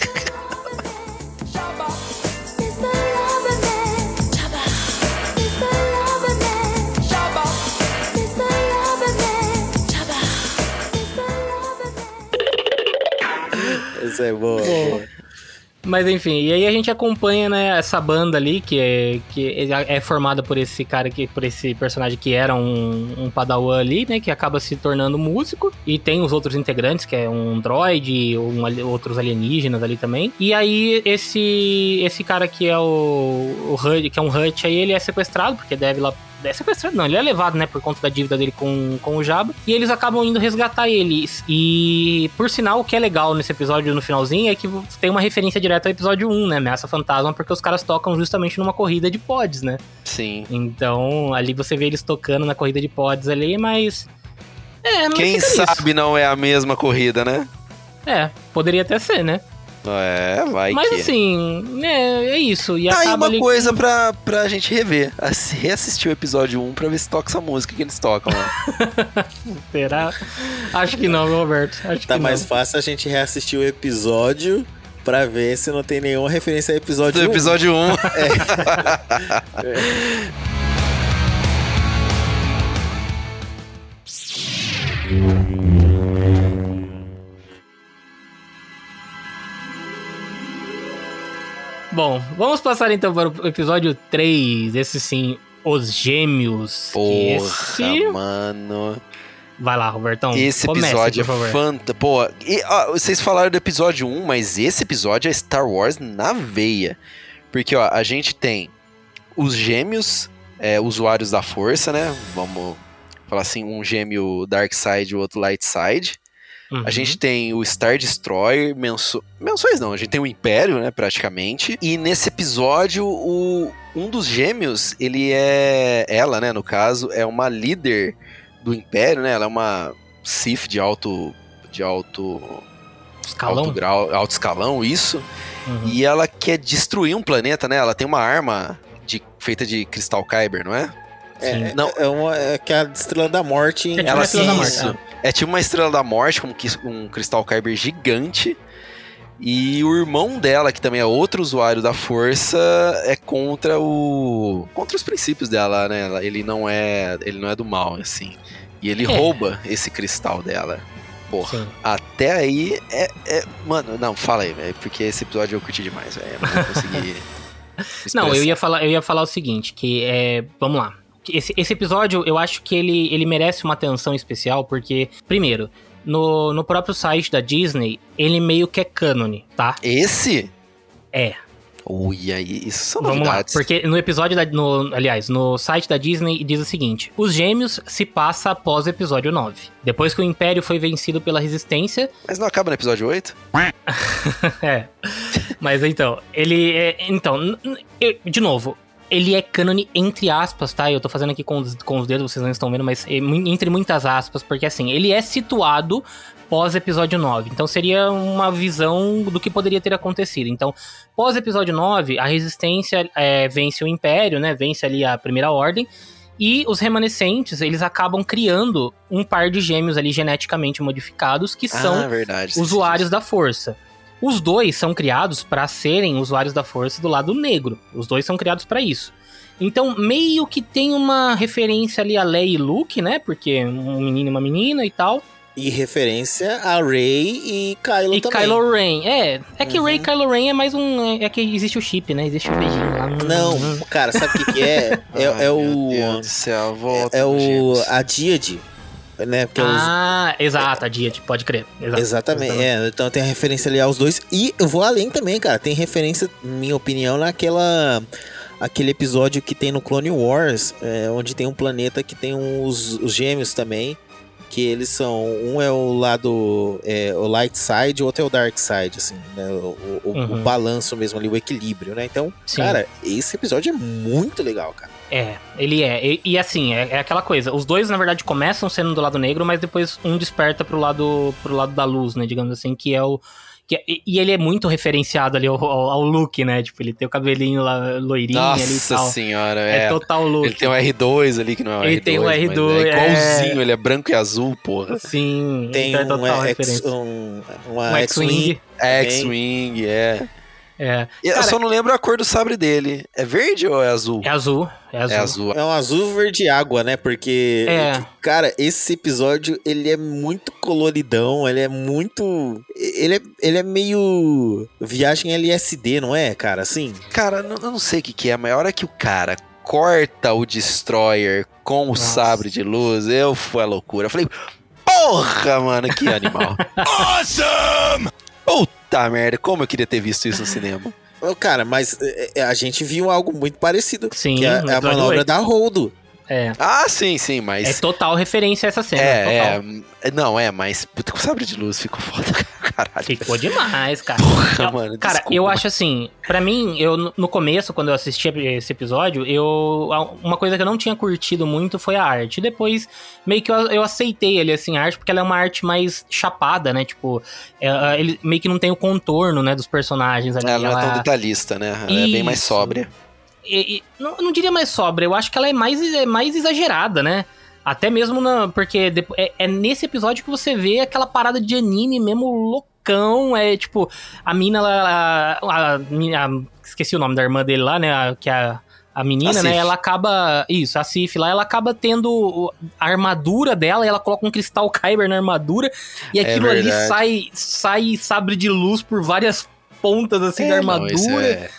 Essa é boa. boa. Mas enfim, e aí a gente acompanha, né, essa banda ali, que é, que é formada por esse cara que, por esse personagem que era um, um padawan ali, né, que acaba se tornando músico, e tem os outros integrantes, que é um droid, um, outros alienígenas ali também. E aí esse esse cara que é o, o Hut, que é um Hut aí, ele é sequestrado, porque deve lá é sequestrado, não, ele é levado, né, por conta da dívida dele com, com o Jabba, e eles acabam indo resgatar eles. E, por sinal, o que é legal nesse episódio, no finalzinho, é que tem uma referência direta ao episódio 1, né, Ameaça Fantasma, porque os caras tocam justamente numa corrida de pods, né. Sim. Então, ali você vê eles tocando na corrida de pods ali, mas... É, mas Quem sabe não é a mesma corrida, né? É, poderia até ser, né. É, vai mas que. assim, é, é isso. E Tá aí uma ali... coisa pra, pra gente rever. Assi- Reassistir o episódio 1 pra ver se toca essa música que eles tocam lá. Será? Acho que não, meu Roberto. Acho Tá que mais não. fácil a gente reassistir o episódio pra ver se não tem nenhuma referência ao episódio Do um. episódio 1. Bom, vamos passar então para o episódio 3, esse sim, Os Gêmeos. Porra, esse... mano. Vai lá, Robertão. Esse comece, episódio é fanta. Pô, e, ó, vocês falaram do episódio 1, mas esse episódio é Star Wars na veia. Porque, ó, a gente tem os gêmeos, é, usuários da força, né? Vamos falar assim, um gêmeo Dark Side e o outro Light Side. Uhum. A gente tem o Star Destroyer, menso... menções não, a gente tem o Império, né, praticamente. E nesse episódio, o... um dos gêmeos, ele é... Ela, né, no caso, é uma líder do Império, né? Ela é uma Sith de alto... De alto... Escalão. Alto grau, alto escalão, isso. Uhum. E ela quer destruir um planeta, né? Ela tem uma arma de... feita de cristal Kyber, não é? É, Não. é, uma, é que a Estrela da Morte. É tipo Ela uma Estrela da Morte, isso. É tipo uma estrela da morte, com um cristal Kyber gigante. E o irmão dela, que também é outro usuário da força, é contra o. contra os princípios dela, né? Ele não é. Ele não é do mal, assim. E ele É. rouba esse cristal dela. Porra. Sim. Até aí é, é- Mano, não, fala aí, velho. Porque esse episódio eu curti demais, velho. Eu não consegui. Não, eu ia falar, eu ia falar o seguinte, que é, vamos lá. Esse, esse episódio, eu acho que ele, ele merece uma atenção especial, porque, primeiro, no, no próprio site da Disney, ele meio que é cânone, tá? Esse? É. Ui, aí, isso são Vamos lá, novidades. porque no episódio da, no, aliás, no site da Disney diz o seguinte: Os Gêmeos se passa após o episódio 9. Depois que o Império foi vencido pela Resistência, Mas não acaba no episódio 8? é. Mas então, ele é, então, eu- de novo, ele é cânone entre aspas, tá? Eu tô fazendo aqui com os, com os dedos, vocês não estão vendo, mas é entre muitas aspas, porque assim, ele é situado pós episódio 9. Então seria uma visão do que poderia ter acontecido. Então, pós episódio 9, a resistência é, vence o Império, né? Vence ali a Primeira Ordem. E os remanescentes, eles acabam criando um par de gêmeos ali geneticamente modificados que são ah, usuários da força. Os dois são criados para serem usuários da força do lado negro. Os dois são criados para isso. Então, meio que tem uma referência ali a Leia e Luke, né? Porque um menino e uma menina e tal. E referência a Rey e Kylo e também. Kylo Ren. É, é que Uhum. Rey e Kylo Ren é mais um. É que existe o chip, né? Existe o beijinho lá. Não, cara, sabe o que, que é? É, Ai, é o. Meu Deus do céu, volta. É, é o. A Díade. Né? Porque os- Ah, exato, a Diet, pode crer. Exato. Exatamente, é, então tem a referência ali aos dois. E eu vou além também, cara. Tem referência, minha opinião, naquela. Aquele episódio que tem no Clone Wars, é, onde tem um planeta que tem os, os gêmeos também. Que eles são. Um é o lado. É, o light side, o outro é o dark side, assim, né? O, o- o Uhum. balanço mesmo ali, o equilíbrio, né? Então, Sim. cara, esse episódio é muito legal, cara. É, ele é. E, e assim, é, é aquela coisa. Os dois, na verdade, começam sendo do lado negro, mas depois um desperta pro lado, pro lado da luz, né? Digamos assim, que é o. Que é- e, ele é muito referenciado ali ao, ao, ao look, né? Tipo, ele tem o cabelinho lá loirinho ali e Nossa tal. senhora, É, é. total look. Ele tem um R2 ali, que não é o Ele R2. tem o mas R2, É igualzinho, é. ele é branco e azul, porra. Sim, Tem então é um, total X, referência. um, uma Um X-Wing. X-Wing. X-Wing, é. É. E Eu Cara, só não lembro a cor do sabre dele. É verde ou é azul? é azul. É azul. É azul. É um azul verde água, né? Porque, É. cara, esse episódio, ele é muito coloridão, ele é muito... Ele é, ele é meio viagem LSD, não é, cara? Assim? Cara, eu não sei o que, que é, mas a hora que o cara corta o Destroyer com o Nossa. sabre de luz, eu fui a loucura. Eu falei, porra, mano, que animal. awesome! Puta merda, como eu queria ter visto isso no cinema. Cara, mas é, é, a gente viu algo muito parecido. Sim, que é, é a manobra da Holdo. É. Ah, sim, sim, É mas... total referência a essa cena. É, é, não, é, mas puta, com sabre de luz ficou foda, caralho. Ficou demais, cara. Porra, Eu- mano, Cara, desculpa. eu acho assim, pra mim, eu no- começo, quando eu assisti esse episódio, eu uma coisa que eu não tinha curtido muito foi a arte. Depois, meio que eu, eu aceitei ali assim a arte, porque ela é uma arte mais chapada, né? Tipo, é, ele meio que não tem o contorno, né, dos personagens ali. Ela não é tão ela- detalhista, né? Ela é bem mais Isso. sóbria. E- e- não, não diria mais sobra, eu acho que ela é mais, é mais exagerada, né? Até mesmo na, porque é, é nesse episódio que você vê aquela parada de anime mesmo loucão. É tipo, a mina, ela, a, esqueci o nome da irmã dele lá, né? que é a, a menina, né? Ela acaba. Isso, a Sif lá, ela acaba tendo a armadura dela e ela coloca um cristal Kyber na armadura. E É aquilo ali verdade. sai, sai sabre de luz por várias pontas assim da É, não, isso armadura. é,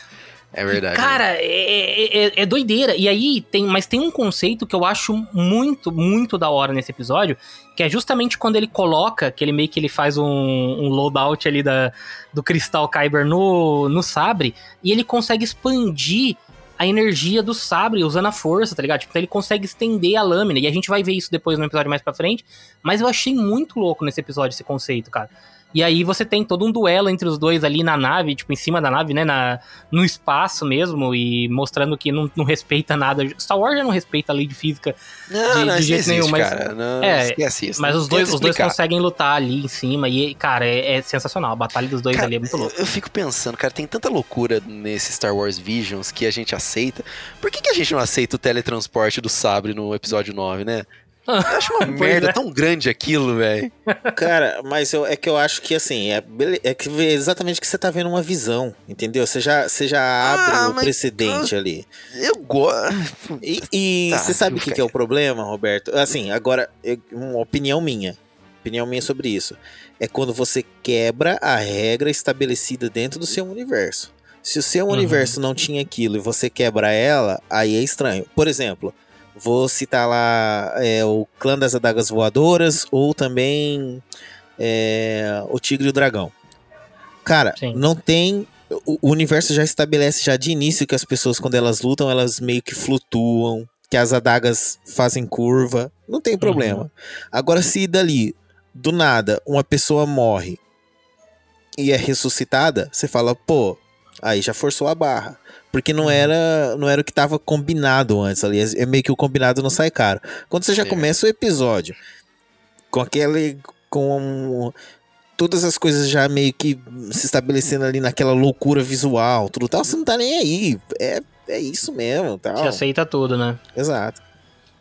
é verdade. Cara, é, é- é doideira. E aí tem, mas tem um conceito que eu acho muito, muito da hora nesse episódio, que é justamente quando ele coloca, que ele meio que ele faz um, um loadout ali da, do cristal Kyber no, no sabre, e ele consegue expandir a energia do sabre usando a força, tá ligado? Tipo, então ele consegue estender a lâmina, e a gente vai ver isso depois no episódio mais pra frente, mas eu achei muito louco nesse episódio esse conceito, cara. E aí você tem todo um duelo entre os dois ali na nave, tipo, em cima da nave, né? Na, no espaço mesmo, e mostrando que não, não respeita nada. Star Wars já não respeita a lei de física, Não, de- não, de jeito existe, nenhum, mas- cara. Não, É, esquece isso. mas os dois, os dois conseguem lutar ali em cima, e, cara, é, é sensacional. A batalha dos dois Cara, ali é muito louca. Eu fico pensando, cara, tem tanta loucura nesse Star Wars Visions que a gente aceita. Por que, que a gente não aceita o teletransporte do sabre no episódio 9, né? Eu acho uma merda é. tão grande aquilo, velho. Cara, mas eu- é que eu acho que assim, é, é que vê exatamente que você tá vendo uma visão, entendeu? Você já, você já abre Ah, o mas- precedente ali. Eu gosto. E, e Tá, você sabe o que, que é o problema, Roberto? Assim, agora, eu- uma opinião minha. Opinião minha sobre isso. É quando você quebra a regra estabelecida dentro do seu universo. Se o seu Uhum. universo não tinha aquilo e você quebra ela, aí é estranho. Por exemplo, vou citar lá é, o Clã das Adagas Voadoras ou também é, o Tigre e o Dragão. Cara, Sim. não tem o, o universo já estabelece já de início que as pessoas, quando elas lutam, elas meio que flutuam, que as adagas fazem curva. Não tem problema. Agora, se dali, do nada, uma pessoa morre e é ressuscitada, você fala, pô, aí já forçou a barra. Porque não era, não era o que tava combinado antes ali. É meio que o combinado não sai caro. Quando você já Certo. começa o episódio com aquele. com todas as coisas já meio que se estabelecendo ali naquela loucura visual, tudo tal, você não tá nem aí. É, é isso mesmo, tal. Você aceita tudo, né? Exato.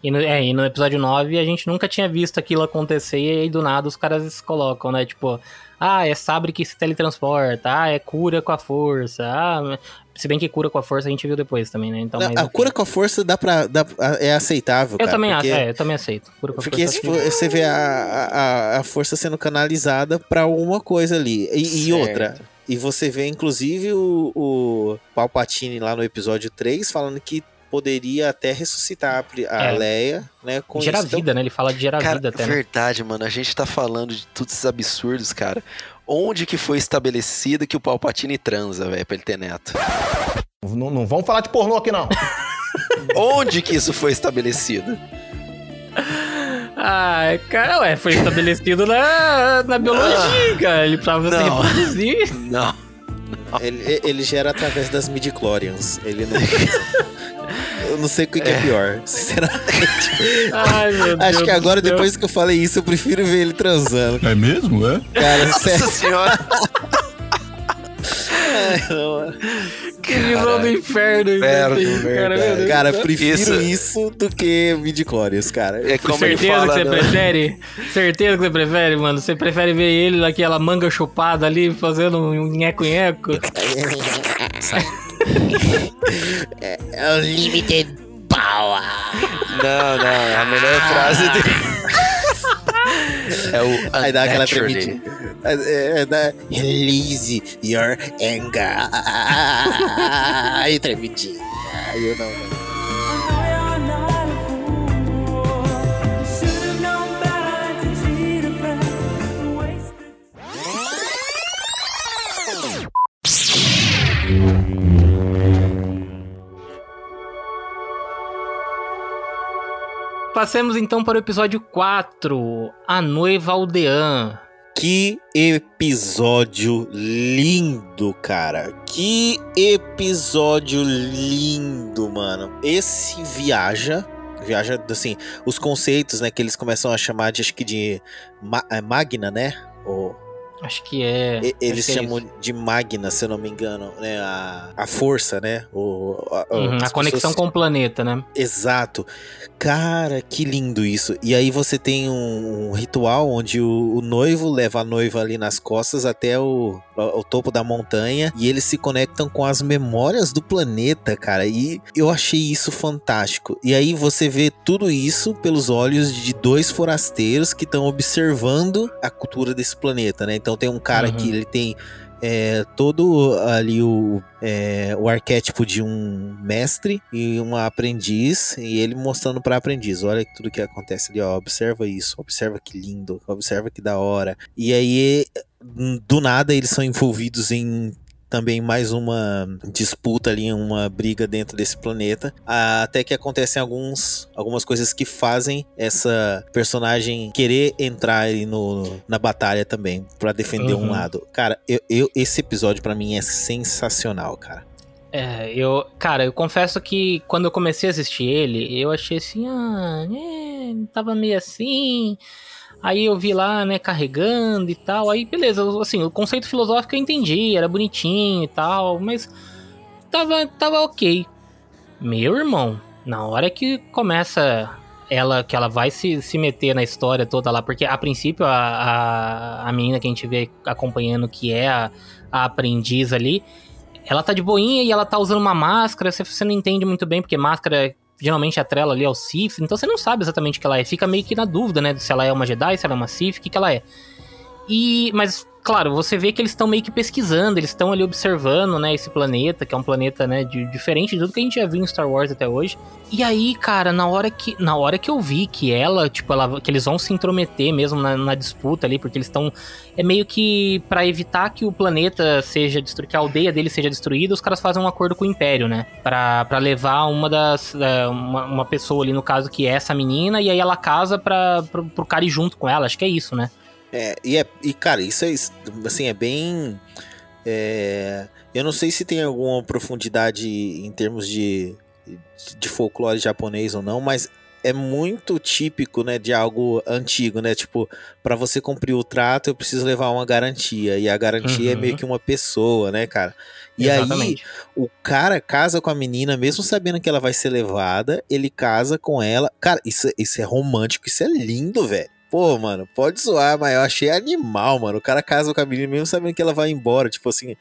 E no, é, e no episódio 9 a gente nunca tinha visto aquilo acontecer e aí do nada os caras colocam, né? Tipo, ah, é sabre que se teletransporta, ah, é cura com a força, ah. Se bem que cura com a força a gente viu depois também, né? Então, Não, mas a cura com a força dá pra, dá, é aceitável, Eu cara, também acho, é, eu também aceito. Cura com a Porque força. se for- você vê a, a, a força sendo canalizada pra alguma coisa ali. E, e outra. E você vê, inclusive, o, o Palpatine lá no episódio 3 falando que poderia até ressuscitar a É. Leia, né? Com Gerar isso. Então, vida, né? Ele fala de gerar Cara, vida até, né? verdade, mano. A gente tá falando de todos esses absurdos, cara. Onde que foi estabelecido que o Palpatine transa, velho, pra ele ter neto? Não, não vamos falar de pornô aqui, não. Onde que isso foi estabelecido? Ah, cara, ué, foi estabelecido na, na biologia, cara. Ele precisava se Não. reproduzir. Não. ele, ele gera através das midichlorians. Ele não. Eu não sei o que, que é. pior, sinceramente. Ai, meu Deus. Acho que agora, céu. depois que eu falei isso, eu prefiro ver ele transando. É mesmo, é? Cara, sério. Nossa senhora. Ai, não, Que visão do inferno, Inferno, cara, meu Deus. Cara, prefiro Isso- isso, do que midichlorians, cara. É como Certeza fala. que você no- prefere? Certeza que você prefere, mano? Você prefere ver ele naquela manga chupada ali, fazendo um nheco-nheco? É o limited power. Não, não. A melhor frase dele. É o Aí dá aquela tremidinha. É, é, Release your anger. Aí tremidinha. Aí eu não, não. Passemos então para o episódio 4, A Noiva Aldeã. Que episódio lindo, cara. Que episódio lindo, mano. Esse viaja. Viaja, assim, os conceitos, né, que eles começam a chamar de, acho que de ma- é, Magna, né? Ou Acho que é. E- Eles é chamam de Magna, se eu não me engano, né? A, a força, né? O, a, Uhum, a conexão pessoas- com o planeta, né? Exato. Cara, que lindo isso. E aí você tem um, um ritual onde o, o noivo leva a noiva ali nas costas até o, o topo da montanha e eles se conectam com as memórias do planeta, cara. E eu achei isso fantástico. E aí você vê tudo isso pelos olhos de dois forasteiros que estão observando a cultura desse planeta, né? Então tem um cara Uhum. que ele tem é, todo ali o, é, o arquétipo de um mestre e uma aprendiz, e ele mostrando para aprendiz: olha tudo que acontece ali, ó, observa isso, observa que lindo, observa que da hora. E aí, do nada, eles são envolvidos em também mais uma disputa ali, uma briga dentro desse planeta, até que acontecem alguns, algumas coisas que fazem essa personagem querer entrar aí no, na batalha também, pra defender Uhum. um lado. Cara, eu, eu- esse episódio pra mim é sensacional, cara. É, eu. Cara, eu confesso que quando eu comecei a assistir ele, eu achei assim, ah, é, tava meio assim. Aí eu vi lá, né, carregando e tal. Aí, beleza, assim, o conceito filosófico eu entendi, era bonitinho e tal, mas tava, tava ok. Meu irmão, na hora que começa ela, que ela vai se, se meter na história toda lá, porque a princípio a, a, a menina que a gente vê acompanhando, que é a, a aprendiz ali, ela tá de boinha e ela tá usando uma máscara, você, você não entende muito bem, porque máscara geralmente atrela ali ao Sith, então você não sabe exatamente o que ela é, fica meio que na dúvida, né, se ela é uma Jedi, se ela é uma Sith, o que, que ela é. E, mas, claro, você vê que eles estão meio que pesquisando, eles estão ali observando, né, esse planeta, que é um planeta, né, de- diferente de tudo que a gente já viu em Star Wars até hoje. E aí, cara, na hora que, na hora que eu vi que ela, tipo, ela, que eles vão se intrometer mesmo na, na disputa ali, porque eles estão é meio que pra evitar que o planeta seja destruído, que a aldeia dele seja destruída, os caras fazem um acordo com o Império, né? Pra levar uma das. é, uma, uma pessoa ali, no caso, que é essa menina, e aí ela casa pra, pro, pro cara ir junto com ela. Acho que é isso, né? É, e, é, e cara, isso é assim, é bem. é, eu não sei se tem alguma profundidade em termos de, de folclore japonês ou não, mas é muito típico, né, de algo antigo, né? Tipo, pra você cumprir o trato, eu preciso levar uma garantia. E a garantia é Uhum. meio que uma pessoa, né, cara? E aí, Exatamente. o cara casa com a menina, mesmo sabendo que ela vai ser levada, ele casa com ela. Cara, isso, isso é romântico, isso é lindo, velho. Pô, mano, pode zoar, mas eu achei animal, mano. O cara casa com a menina mesmo sabendo que ela vai embora. Tipo assim,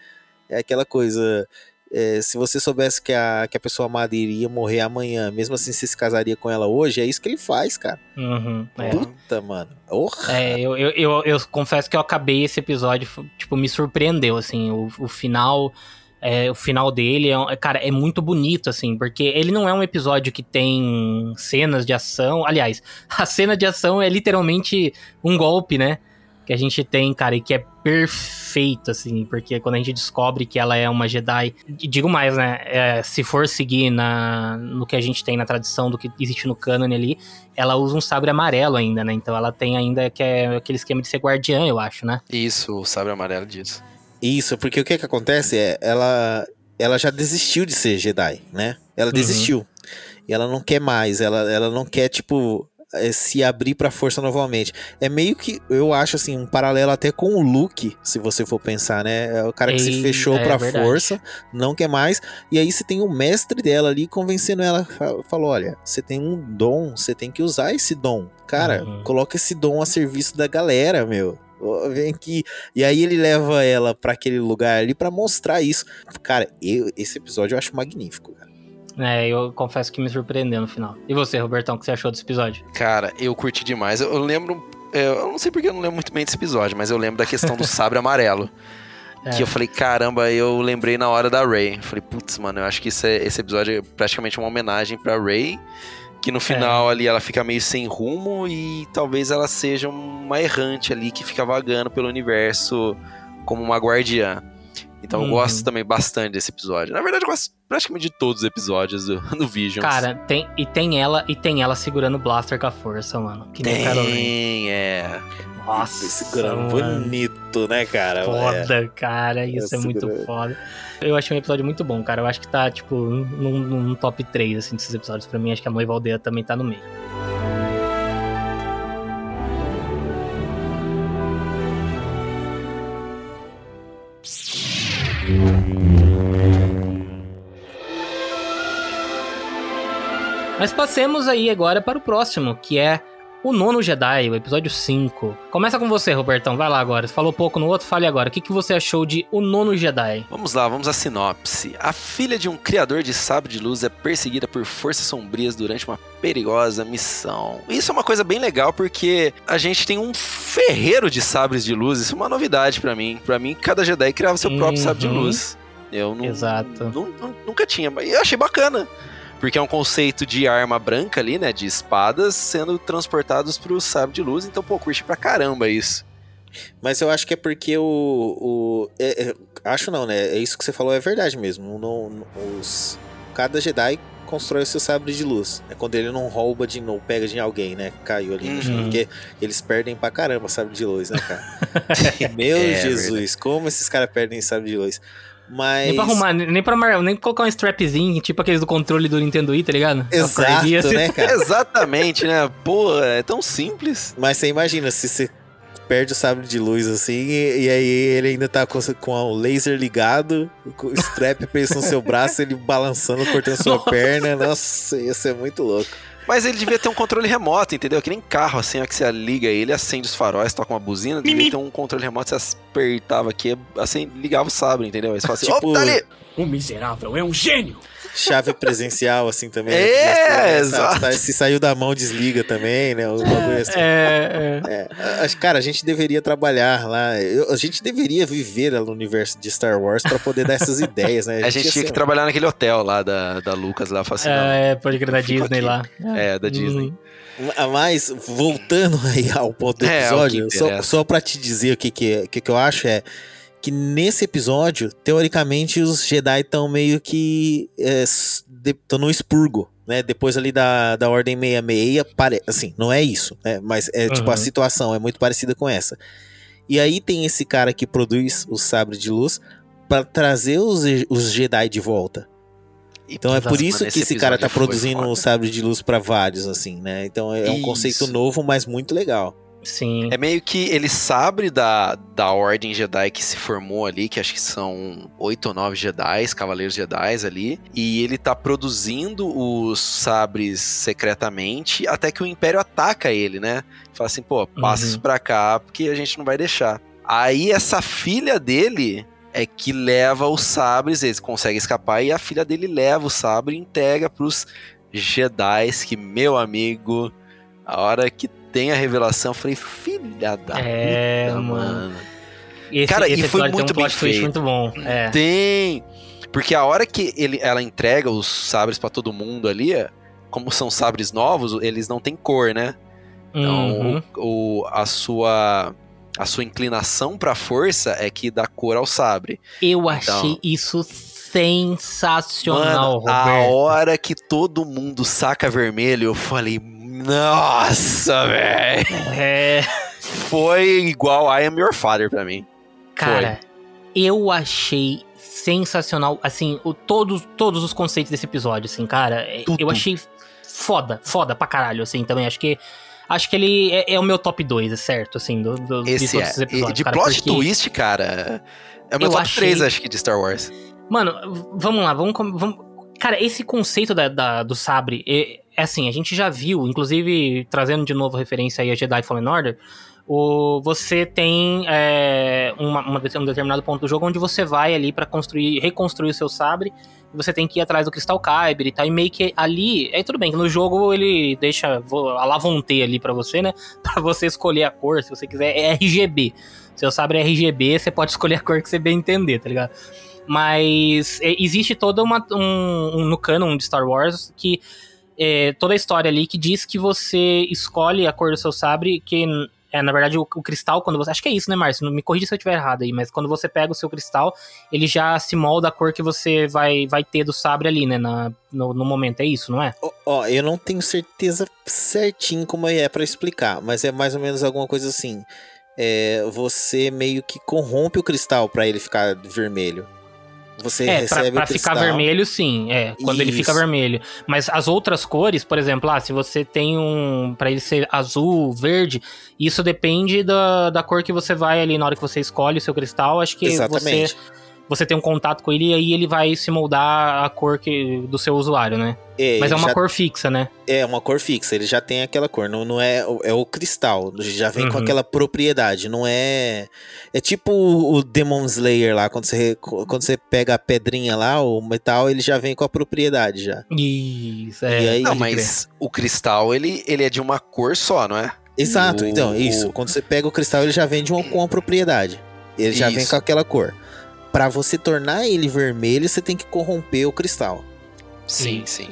é aquela coisa. é, se você soubesse que a, que a pessoa amada iria morrer amanhã, mesmo assim você se casaria com ela hoje, é isso que ele faz, cara. Uhum, é. Puta, mano. Porra. É, eu, eu, eu, eu confesso que eu acabei esse episódio, tipo, me surpreendeu, assim, o, o final. É, o final dele, é, é, cara, é muito bonito, assim, porque ele não é um episódio que tem cenas de ação. Aliás, a cena de ação é literalmente um golpe, né? Que a gente tem, cara, e que é perfeito, assim, porque quando a gente descobre que ela é uma Jedi. Digo mais, né? é, se for seguir na, no que a gente tem na tradição do que existe no canon ali, ela usa um sabre amarelo ainda, né? Então ela tem ainda que é aquele esquema de ser guardiã, eu acho, né? Isso, o sabre amarelo disso. Isso, porque o que que acontece é, ela, ela já desistiu de ser Jedi, né? Ela Uhum. desistiu. E ela não quer mais, ela, ela não quer, tipo, eh, se abrir pra força novamente. É meio que, eu acho, assim, um paralelo até com o Luke, se você for pensar, né? É o cara que se fechou é pra verdade. força, não quer mais. E aí você tem o mestre dela ali convencendo ela. fa- Falou, olha, você tem um dom, você tem que usar esse dom. Cara, Uhum. coloca esse dom a serviço da galera, meu. Vem aqui. E aí ele leva ela pra aquele lugar ali pra mostrar isso. Cara, eu- esse episódio eu acho magnífico, cara. É, eu confesso que me surpreendeu no final. E você, Robertão, o que você achou desse episódio? Cara, eu curti demais. Eu, eu lembro. é, Eu não sei porque eu não lembro muito bem desse episódio, mas eu lembro da questão do sabre amarelo. É. Que eu falei, caramba, eu lembrei na hora da Ray. Falei, putz, mano, eu acho que isso é- esse episódio é praticamente uma homenagem pra Ray. Que no final ali ela fica meio sem rumo e talvez ela seja uma errante ali que fica vagando pelo universo como uma guardiã. Então eu Uhum. gosto também bastante desse episódio. Na verdade, eu gosto praticamente de todos os episódios do, do Visions. Cara, tem, e tem ela e tem ela segurando o blaster com a força, mano. Que tem, é. Nossa, Esse grão mano. bonito, né, cara? É. Foda, cara. Isso é Esse muito grande. foda. Eu achei um episódio muito bom, cara. Eu acho que tá, tipo, num, num top 3, assim, desses episódios. Pra mim, acho que a Noiva Aldeia também tá no meio. Mas passemos aí agora para o próximo, que é o Nono Jedi, o episódio 5. Começa com você, Robertão. Vai lá agora. Você falou pouco no outro, fale agora. O que, que você achou de O Nono Jedi? Vamos lá, vamos à sinopse. A filha de um criador de sabre de luz é perseguida por forças sombrias durante uma perigosa missão. Isso é uma coisa bem legal porque a gente tem um ferreiro de sabres de luz. Isso é uma novidade pra mim. Pra mim, cada Jedi criava seu próprio Uhum. sabre de luz. Eu não, Exato. nu- nu- nunca tinha, mas eu achei bacana. Porque é um conceito de arma branca ali, né? De espadas sendo transportados pro sabre de luz. Então, pô, curti pra caramba isso. Mas eu acho que é porque o. o é- é- acho não, né? É isso que você falou, é verdade mesmo. Não- não- os, cada Jedi constrói o seu sabre de luz. É quando ele não rouba de novo, pega de alguém, né? Caiu ali no. Uhum. Porque eles perdem pra caramba sabre de luz, né, cara? Meu É, Jesus, como esses caras perdem sabre de luz. Mas. Nem pra arrumar, nem pra mar- nem pra colocar um strapzinho, tipo aqueles do controle do Nintendo Wii, tá ligado? Exato, né, cara? Exatamente, né? Pô, é tão simples. Mas você imagina, se você perde o sabre de luz assim, e, e aí ele ainda tá com, com o laser ligado, com o strap preso no seu braço, ele balançando, cortando sua Nossa. perna. Nossa, ia ser muito louco. Mas ele devia ter um controle remoto, entendeu? Que nem carro, assim, ó, que você liga ele, acende os faróis, toca uma buzina, devia ter um controle remoto, você apertava aqui, assim, ligava o sabre, entendeu? Aí você fala assim, Tipo- "Opa, tá ali! O miserável é um gênio! Chave presencial, assim, também. né? É, exato. Se saiu da mão, desliga também, né? Os bagulho assim. É, é. É, cara, a gente deveria trabalhar lá. eu- a gente deveria viver no universo de Star Wars pra poder dar essas ideias, né? A gente ia tinha que trabalhar naquele hotel lá da, da Lucas lá, falar assim, não, É, pode crer da Disney aqui. lá. É, da Disney. Uhum. Mas, voltando aí ao ponto do É, episódio, que só, só pra te dizer o que, que, que, que eu acho é que nesse episódio, teoricamente, os Jedi estão meio que estão no expurgo, né? Depois ali da, da Ordem 66, pare... assim, não é isso, né? Mas é tipo, a Uhum. situação é muito parecida com essa. E aí tem esse cara que produz o sabre de luz pra trazer os, os Jedi de volta. Então é por Exato, isso mano, que esse cara tá produzindo foda. um sabre de luz pra vários, assim, né? Então é um Isso. conceito novo, mas muito legal. Sim. É meio que ele sabe da, da ordem Jedi que se formou ali, que acho que são oito ou nove Jedi, Cavaleiros Jedi ali, e ele tá produzindo os sabres secretamente até que o Império ataca ele, né? Fala assim, pô, passa Uhum. isso pra cá porque a gente não vai deixar. Aí essa filha dele é que leva os sabres, eles conseguem escapar e a filha dele leva o sabre e entrega pros Jedi que, meu amigo, a hora que tem a revelação, eu falei, filha da É, puta, mano. Esse, Cara, e esse foi episódio tem muito um bem feito. muito bom. É. Tem! Porque a hora que ele, ela entrega os sabres pra todo mundo ali, como são sabres novos, eles não têm cor, né? Então, Uhum. o, o- a sua a sua inclinação pra força é que dá cor ao sabre. Eu achei Então- isso sensacional, Mano, a Roberto. hora que todo mundo saca vermelho, eu falei, nossa, velho. É, Foi igual I Am Your Father pra mim. cara, eu achei sensacional, assim, o, todos, todos os conceitos desse episódio, assim, cara, é- Tudo. eu achei foda, foda pra caralho, assim, também, acho que acho que ele é, é o meu top 2, é certo, assim, do, do, de Esse todos é. esses episódios, de cara, plot twist, cara, é o meu Eu top achei- 3, acho que, de Star Wars. Mano, vamos lá, vamos. vamos... Cara, esse conceito da, da- do sabre é, assim, a gente já viu, inclusive trazendo de novo referência aí a Jedi Fallen Order. O, você tem é, uma, uma um determinado ponto do jogo onde você vai ali pra construir, reconstruir o seu sabre. Você tem que ir atrás do Cristal Kyber e tal. E meio que ali. É tudo bem, que no jogo ele deixa a lavonte ali pra você, né? Pra você escolher a cor, se você quiser. É RGB. Seu sabre é RGB, você pode escolher a cor que você bem entender, tá ligado? Mas é, existe toda uma. Um, um- no canon de Star Wars que. É, toda a história ali que diz que você escolhe a cor do seu sabre, que é, na verdade, o, o cristal, quando você. Acho que é isso, né, Márcio? Me corrija se eu estiver errado aí, mas quando você pega o seu cristal, ele já se molda a cor que você vai, vai ter do sabre ali, né? na- no, no momento, é isso, não é? Ó, Ó, eu não tenho certeza certinho como é pra explicar, mas é mais ou menos alguma coisa assim. É, você meio que corrompe o cristal pra ele ficar vermelho. Você É, pra, recebe pra cristal. ficar vermelho, sim. É, quando ele fica Isso. vermelho. Mas as outras cores, por exemplo, ah, se você tem um. Pra ele ser azul, verde, isso depende da, da cor que você vai ali na hora que você escolhe o seu cristal. Acho que Exatamente. você, você tem um contato com ele e aí ele vai se moldar a cor que, do seu usuário, né? É, Mas é uma já- cor fixa, né? É uma cor fixa, ele já tem aquela cor, não, não é, o- é o cristal, já vem com Uhum. aquela propriedade, não é. É tipo o Demon Slayer lá, quando você, quando você pega a pedrinha lá, o metal, ele já vem com a propriedade já. Isso, E é. aí- Não, mas o cristal, ele, ele é de uma cor só, não é? Exato, O- então, isso. Quando você pega o cristal, ele já vem de uma, com a propriedade. Ele já vem Isso. com aquela cor. Pra você tornar ele vermelho, você tem que corromper o cristal. Sim, sim.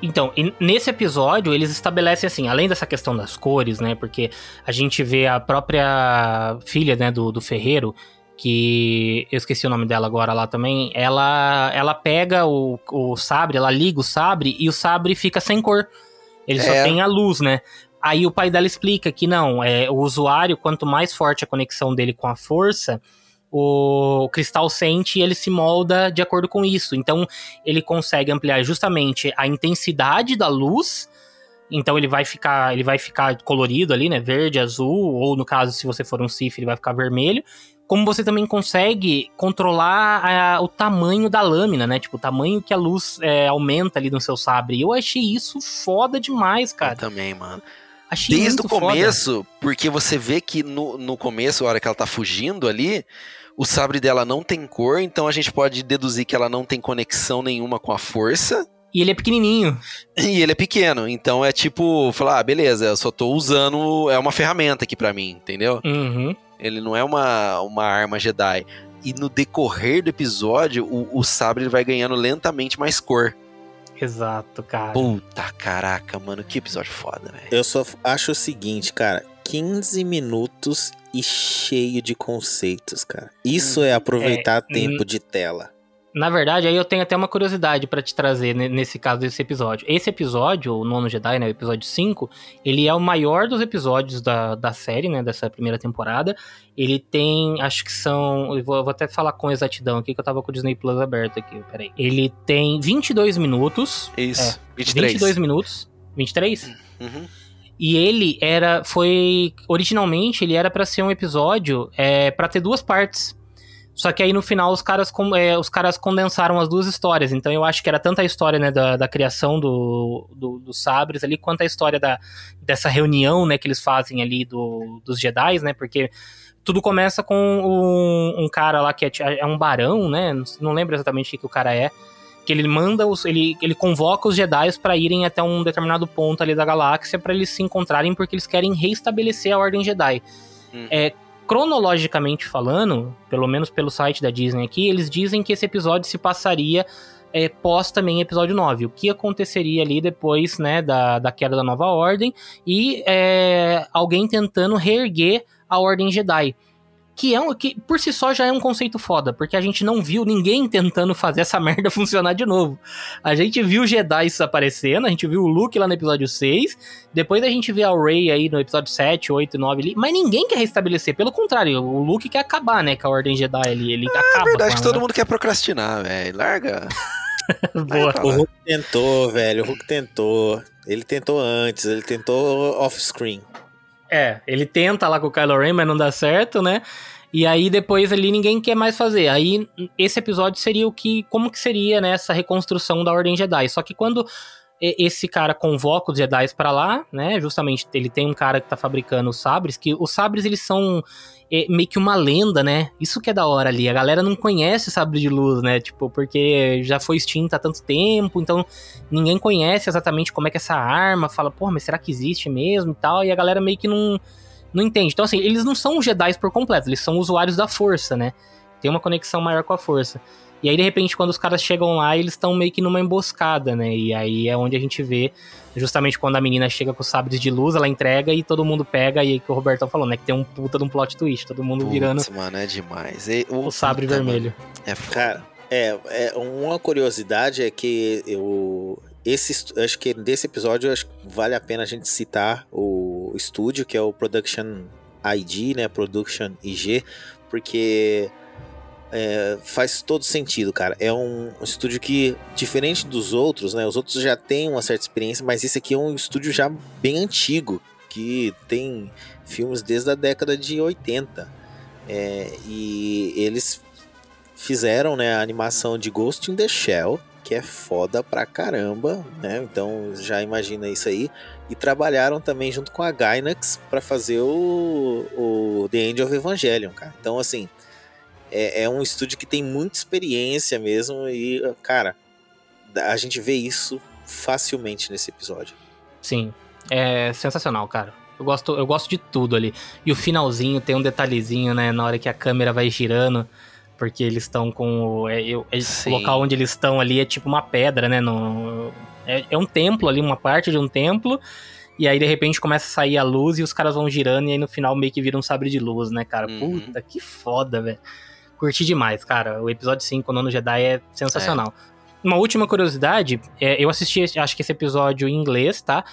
Então, nesse episódio, eles estabelecem assim, além dessa questão das cores, né? Porque a gente vê a própria filha, né, do, do ferreiro, que eu esqueci o nome dela agora lá também. Ela, ela pega o, o sabre, ela liga o sabre e o sabre fica sem cor. Ele só É. tem a luz, né? Aí o pai dela explica que não, é o usuário, quanto mais forte a conexão dele com a força, o cristal sente e ele se molda de acordo com isso. Então, ele consegue ampliar justamente a intensidade da luz. Então ele vai ficar, ele vai ficar colorido ali, né, verde, azul, ou no caso se você for um Sith, ele vai ficar vermelho. Como você também consegue controlar a- o tamanho da lâmina, né? Tipo, o tamanho que a luz é, aumenta ali no seu sabre. E eu achei isso foda demais, Eu cara. também, mano. Achei Desde o foda. começo, porque você vê que no, no começo, a hora que ela tá fugindo ali, O sabre dela não tem cor, então a gente pode deduzir que ela não tem conexão nenhuma com a força. E ele é pequenininho. E ele é pequeno, então é tipo, falar, ah, beleza, eu só tô usando, é uma ferramenta aqui pra mim, entendeu? Uhum. Ele não é uma, uma arma Jedi. E no decorrer do episódio, o, o sabre vai ganhando lentamente mais cor. Exato, cara. Puta caraca, mano, que episódio foda, velho. Eu só acho o seguinte, cara. 15 minutos e cheio de conceitos, cara. Isso é aproveitar É, tempo de tela. Na verdade, aí eu tenho até uma curiosidade pra te trazer ne- nesse caso desse episódio. Esse episódio, o Nono Jedi, né, o episódio 5, ele é o maior dos episódios da, da série, né, dessa primeira temporada. Ele tem, acho que são, eu vou, eu vou até falar com exatidão aqui, que eu tava com o Disney Plus aberto aqui, peraí. Ele tem 22 minutos, Isso, 23. 22 minutos, 23? Uhum. E ele era, foi, originalmente ele era pra ser um episódio é, para ter duas partes. Só que aí no final os caras, é, os caras condensaram as duas histórias. Então eu acho que era tanto a história né, da, da criação do, do- dos sabres ali, quanto a história da, dessa reunião né, que eles fazem ali do, dos Jedi, né? Porque tudo começa com um, um cara lá que é, é um barão, né? Não- Não lembro exatamente o que, que o cara é. Que ele manda, os, ele, ele convoca os Jedi para irem até um determinado ponto ali da galáxia para eles se encontrarem, porque eles querem reestabelecer a Ordem Jedi. Hum. É, cronologicamente falando, pelo menos pelo site da Disney aqui, eles dizem que esse episódio se passaria é, pós também episódio 9. O que aconteceria ali depois, né, da, da queda da nova ordem e é, alguém tentando reerguer a Ordem Jedi. Que, é um, que por si só já é um conceito foda, porque a gente não viu ninguém tentando fazer essa merda funcionar de novo. A gente viu Jedi aparecendo, a gente viu o Luke lá no episódio 6, depois a gente vê a Rey aí no episódio 7, 8 e 9 ali, mas ninguém quer restabelecer, pelo contrário, o Luke quer acabar, né, com a Ordem Jedi ali, ele acaba É verdade com que todo mundo quer procrastinar, velho. Larga. né? Boa. O. Hulk tentou, velho. O Hulk tentou. Ele tentou antes, ele tentou off-screen. É, ele tenta lá com o Kylo Ren, mas não dá certo, né? E aí depois ali ninguém quer mais fazer. Aí esse episódio seria o que, como que seria né, essa reconstrução da Ordem Jedi. Só que quando esse cara convoca os Jedi pra lá, né? Justamente ele tem um cara que tá fabricando os sabres, que os sabres eles são é, meio que uma lenda, né? Isso que é da hora ali. A galera não conhece sabre de luz, né? Tipo, porque já foi extinta há tanto tempo, então ninguém conhece exatamente como é que é essa arma, fala, pô, mas será que existe mesmo e tal? E a galera meio que não, não entende. Então, assim, eles não são Jedi por completo, eles são usuários da força, né? Tem uma conexão maior com a força. E aí, de repente, quando os caras chegam lá, eles estão meio que numa emboscada, né? E aí é onde a gente vê, justamente quando a menina chega com os sabres de luz, ela entrega e todo mundo pega, e aí que o Robertão falou, né? Que tem um puta de um plot twist, todo mundo virando Putz, mano, é demais. E, o sabre puta, vermelho. mano, É foda. Cara, é, é, uma curiosidade é que eu. Esse, acho que desse episódio acho que vale a pena a gente citar o estúdio, que é o Production ID, né? Production IG, porque é, faz todo sentido, cara. É um estúdio que, diferente dos outros, né? Os outros já têm uma certa experiência, mas esse aqui é um estúdio já bem antigo, que tem filmes desde a década de 80. É, e eles fizeram né, a animação de Ghost in the Shell, que é foda pra caramba, né? Então já imagina isso aí. E trabalharam também junto com a Gainax para fazer o, o The End of Evangelion, cara. Então, assim, é, é um estúdio que tem muita experiência mesmo. E, cara, a gente vê isso facilmente nesse episódio. Sim, é sensacional, cara. Eu gosto, eu gosto de tudo ali. E o finalzinho tem um detalhezinho, né? Na hora que a câmera vai girando, porque eles estão com. O, é, eu- é- o local onde eles estão ali é tipo uma pedra, né? No, é, é um templo ali, uma parte de um templo. E aí, de repente, começa a sair a luz e os caras vão girando, e aí no final meio que vira um sabre de luz, né, cara? Uhum. Puta, que foda, velho. Curti demais, cara. O episódio 5, o Nono Jedi, é sensacional. Uma última curiosidade, é, eu assisti, esse- acho que esse episódio em inglês, tá?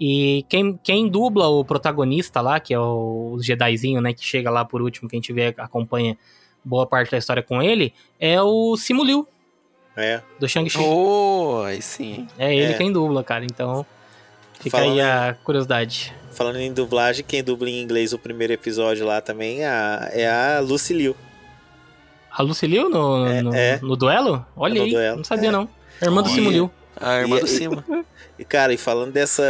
E quem, quem dubla o protagonista lá, que é o Jedizinho, né, que chega lá por último, que a gente vê, acompanha boa parte da história com ele, é o Simu Liu, É. do Shang-Chi. Oh, aí sim. É ele É. quem dubla, cara. Então, fica Falando aí a curiosidade. Falando em dublagem, quem dubla em inglês o primeiro episódio lá também é a, é a Lucy Liu. A Lucy Liu no, É, no, é. no duelo? Olha No aí, duelo, não sabia é. não. Irmã do Olha. Simu Liu. A irmã E- do Cima. E, cara, e falando dessa.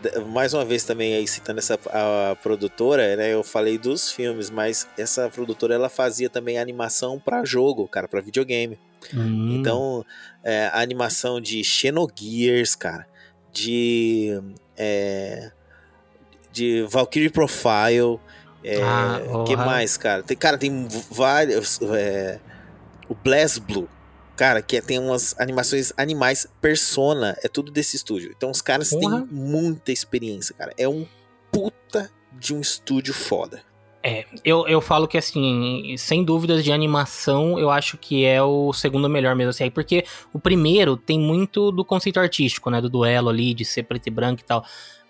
de- Mais uma vez também aí citando essa a produtora, né? Eu falei dos filmes, mas essa produtora ela fazia também animação pra jogo, cara, pra videogame. Hum. Então, é, a animação de Xenogears, cara, de. É, de Valkyrie Profile. É, Ah, que mais, cara? Tem, cara, tem vários. é, o Blast Blue. Cara, que é- tem umas animações animais, Persona, é tudo desse estúdio. Então os caras têm muita experiência, cara. É um puta de um estúdio foda. É, eu, eu falo que assim, sem dúvidas de animação, eu acho que é o segundo melhor mesmo assim, porque o primeiro tem muito do conceito artístico, né, do duelo ali, de ser preto e branco e tal.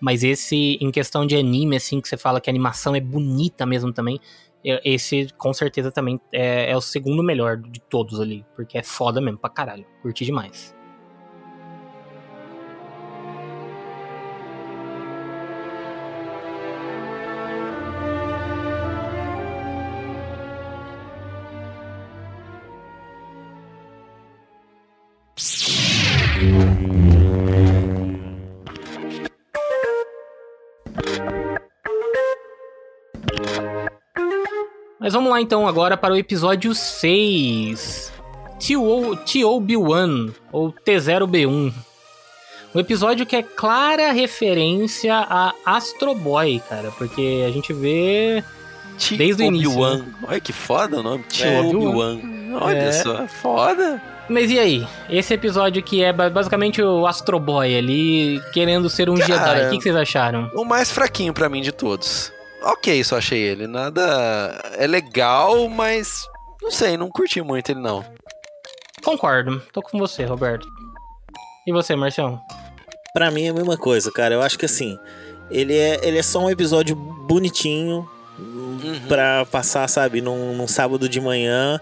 Mas esse, em questão de anime, assim, que você fala que a animação é bonita mesmo também, esse com certeza também é, é o segundo melhor de todos ali, porque é foda mesmo pra caralho, curti demais. Mas vamos lá então agora para o episódio 6. TO TOB1 ou T0B1. Um episódio que é clara referência a Astro Boy, cara, porque a gente vê Desde o início, Obi-Wan. Olha que foda o nome. É, Obi-Wan. Olha É. só, foda. Mas e aí? Esse episódio que é ba- basicamente o Astro Boy ali querendo ser um Cara, Jedi. O que, que vocês acharam? O mais fraquinho pra mim de todos. Ok, só achei ele. Nada. É legal, mas. Não sei, não curti muito ele não. Concordo. Concordo. Tô com você, Roberto. E você, Marcião? Pra mim é a mesma coisa, cara. Eu acho que assim, ele é, ele é só um episódio bonitinho Uhum. pra passar, sabe, num, num sábado de manhã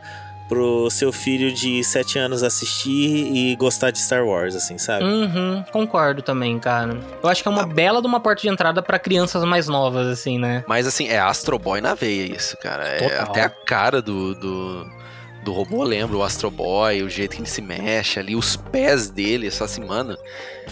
pro seu filho de 7 anos assistir e gostar de Star Wars, assim, sabe? Uhum, concordo também, cara. Eu acho que é uma bela de uma porta de entrada pra crianças mais novas, assim, né? Mas assim, é Astro Boy na veia isso, cara. É Total. até a cara do, do, do robô lembra o Astro Boy, o jeito que ele se mexe ali, os pés dele, só assim, mano.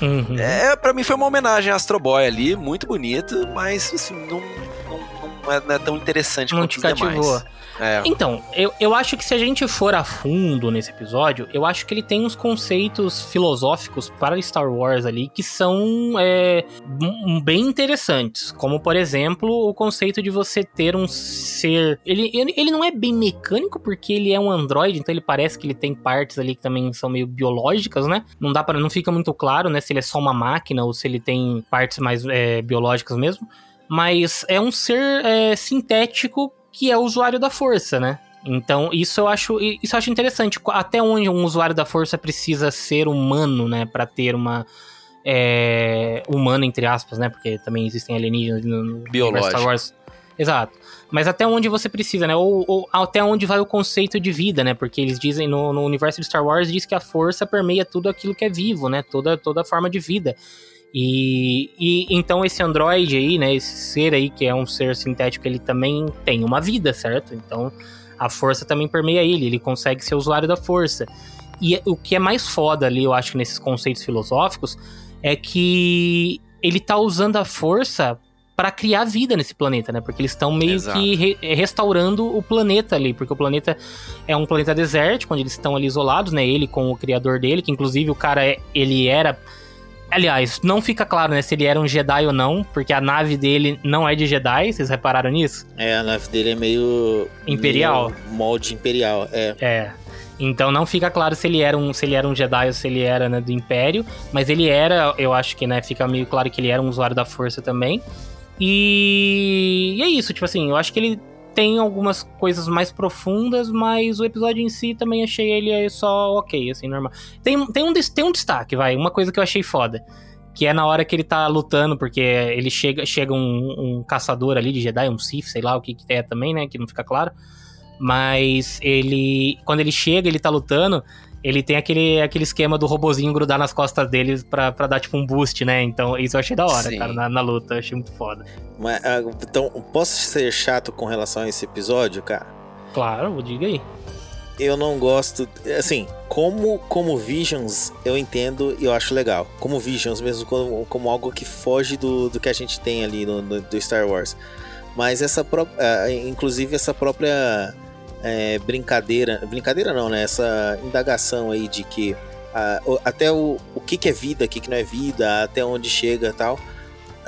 Uhum. É, pra mim foi uma homenagem a Astro Boy ali, muito bonito, mas assim, não, não, não é, não é tão interessante Não quanto te os demais. É. Então, eu, eu acho que se a gente for a fundo nesse episódio, eu acho que ele tem uns conceitos filosóficos para Star Wars ali que são é, bem interessantes. Como, por exemplo, o conceito de você ter um ser. Ele, ele, ele não é bem mecânico, porque ele é um androide, então ele parece que ele tem partes ali que também são meio biológicas, né? Não dá para Não fica muito claro, né? Se ele é só uma máquina ou se ele tem partes mais é, biológicas mesmo. Mas é um ser é, sintético que é o usuário da força, né? Então, isso eu acho, isso eu acho interessante. Até onde um usuário da força precisa ser humano, né? Pra ter uma. É, humano, entre aspas, né? Porque também existem alienígenas no, Biológico. Star Wars. Exato. Mas até onde você precisa, né? Ou, ou até onde vai o conceito de vida, né? Porque eles dizem, no, no universo de Star Wars, diz que a força permeia tudo aquilo que é vivo, né? Toda, toda forma de vida. E, e então esse androide aí, né? Esse ser aí, que é um ser sintético, ele também tem uma vida, certo? Então a força também permeia ele, ele consegue ser usuário da força. E o que é mais foda ali, eu acho, nesses conceitos filosóficos, é que ele tá usando a força para criar vida nesse planeta, né? Porque eles estão meio Exato. que re- restaurando o planeta ali, porque o planeta é um planeta desértico, onde eles estão ali isolados, né? Ele com o criador dele, que inclusive o cara é, ele era Aliás, não fica claro, né, se ele era um Jedi ou não, porque a nave dele não é de Jedi, vocês repararam nisso? É, a nave dele é meio. Imperial. meio molde imperial, é. É. Então não fica claro se ele era um, se ele era um Jedi ou se ele era né, do Império, mas ele era, eu acho que, né, fica meio claro que ele era um usuário da Força também. E, e é isso, tipo assim, eu acho que ele tem algumas coisas mais profundas, mas o episódio em si também achei ele só ok, assim, normal. Tem, tem, um, tem um destaque, vai, uma coisa que eu achei foda. Que é na hora que ele tá lutando, porque ele chega, chega um, um caçador ali de Jedi, um Sith, sei lá o que, que é também, né? Que não fica claro. Mas ele. Quando ele chega, ele tá lutando. Ele tem aquele, aquele esquema do robozinho grudar nas costas dele pra, pra dar tipo um boost, né? Então isso eu achei da hora, Sim. cara, na, na luta. Eu achei muito foda. Mas, ah, então, posso ser chato com relação a esse episódio, cara? Claro, diga aí. eu não gosto. Assim, como, como Visions, eu entendo e eu acho legal. Como Visions, mesmo como, como algo que foge do, do que a gente tem ali no, no- do Star Wars. Mas essa própria. inclusive essa própria é, brincadeira. Brincadeira não, né? Essa indagação aí de que. o- até o, o que, que é vida, o que, que não é vida, até onde chega e tal.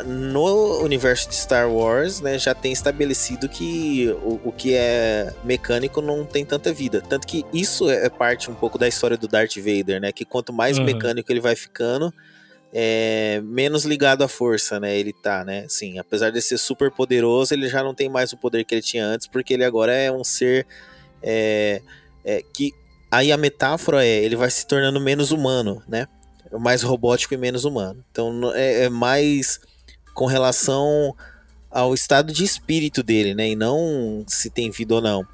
No universo de Star Wars, né, já tem estabelecido que o, o que é mecânico não tem tanta vida. Tanto que isso é parte um pouco da história do Darth Vader, né? Que quanto mais Uhum. mecânico ele vai ficando, é, menos ligado à força, né? Ele tá, né? Sim, apesar de ser super poderoso, ele já não tem mais o poder que ele tinha antes, porque ele agora é um ser é, é, que aí a metáfora é ele vai se tornando menos humano, né? Mais robótico e menos humano. Então é, é mais com relação ao estado de espírito dele, né? E não se tem vida ou não.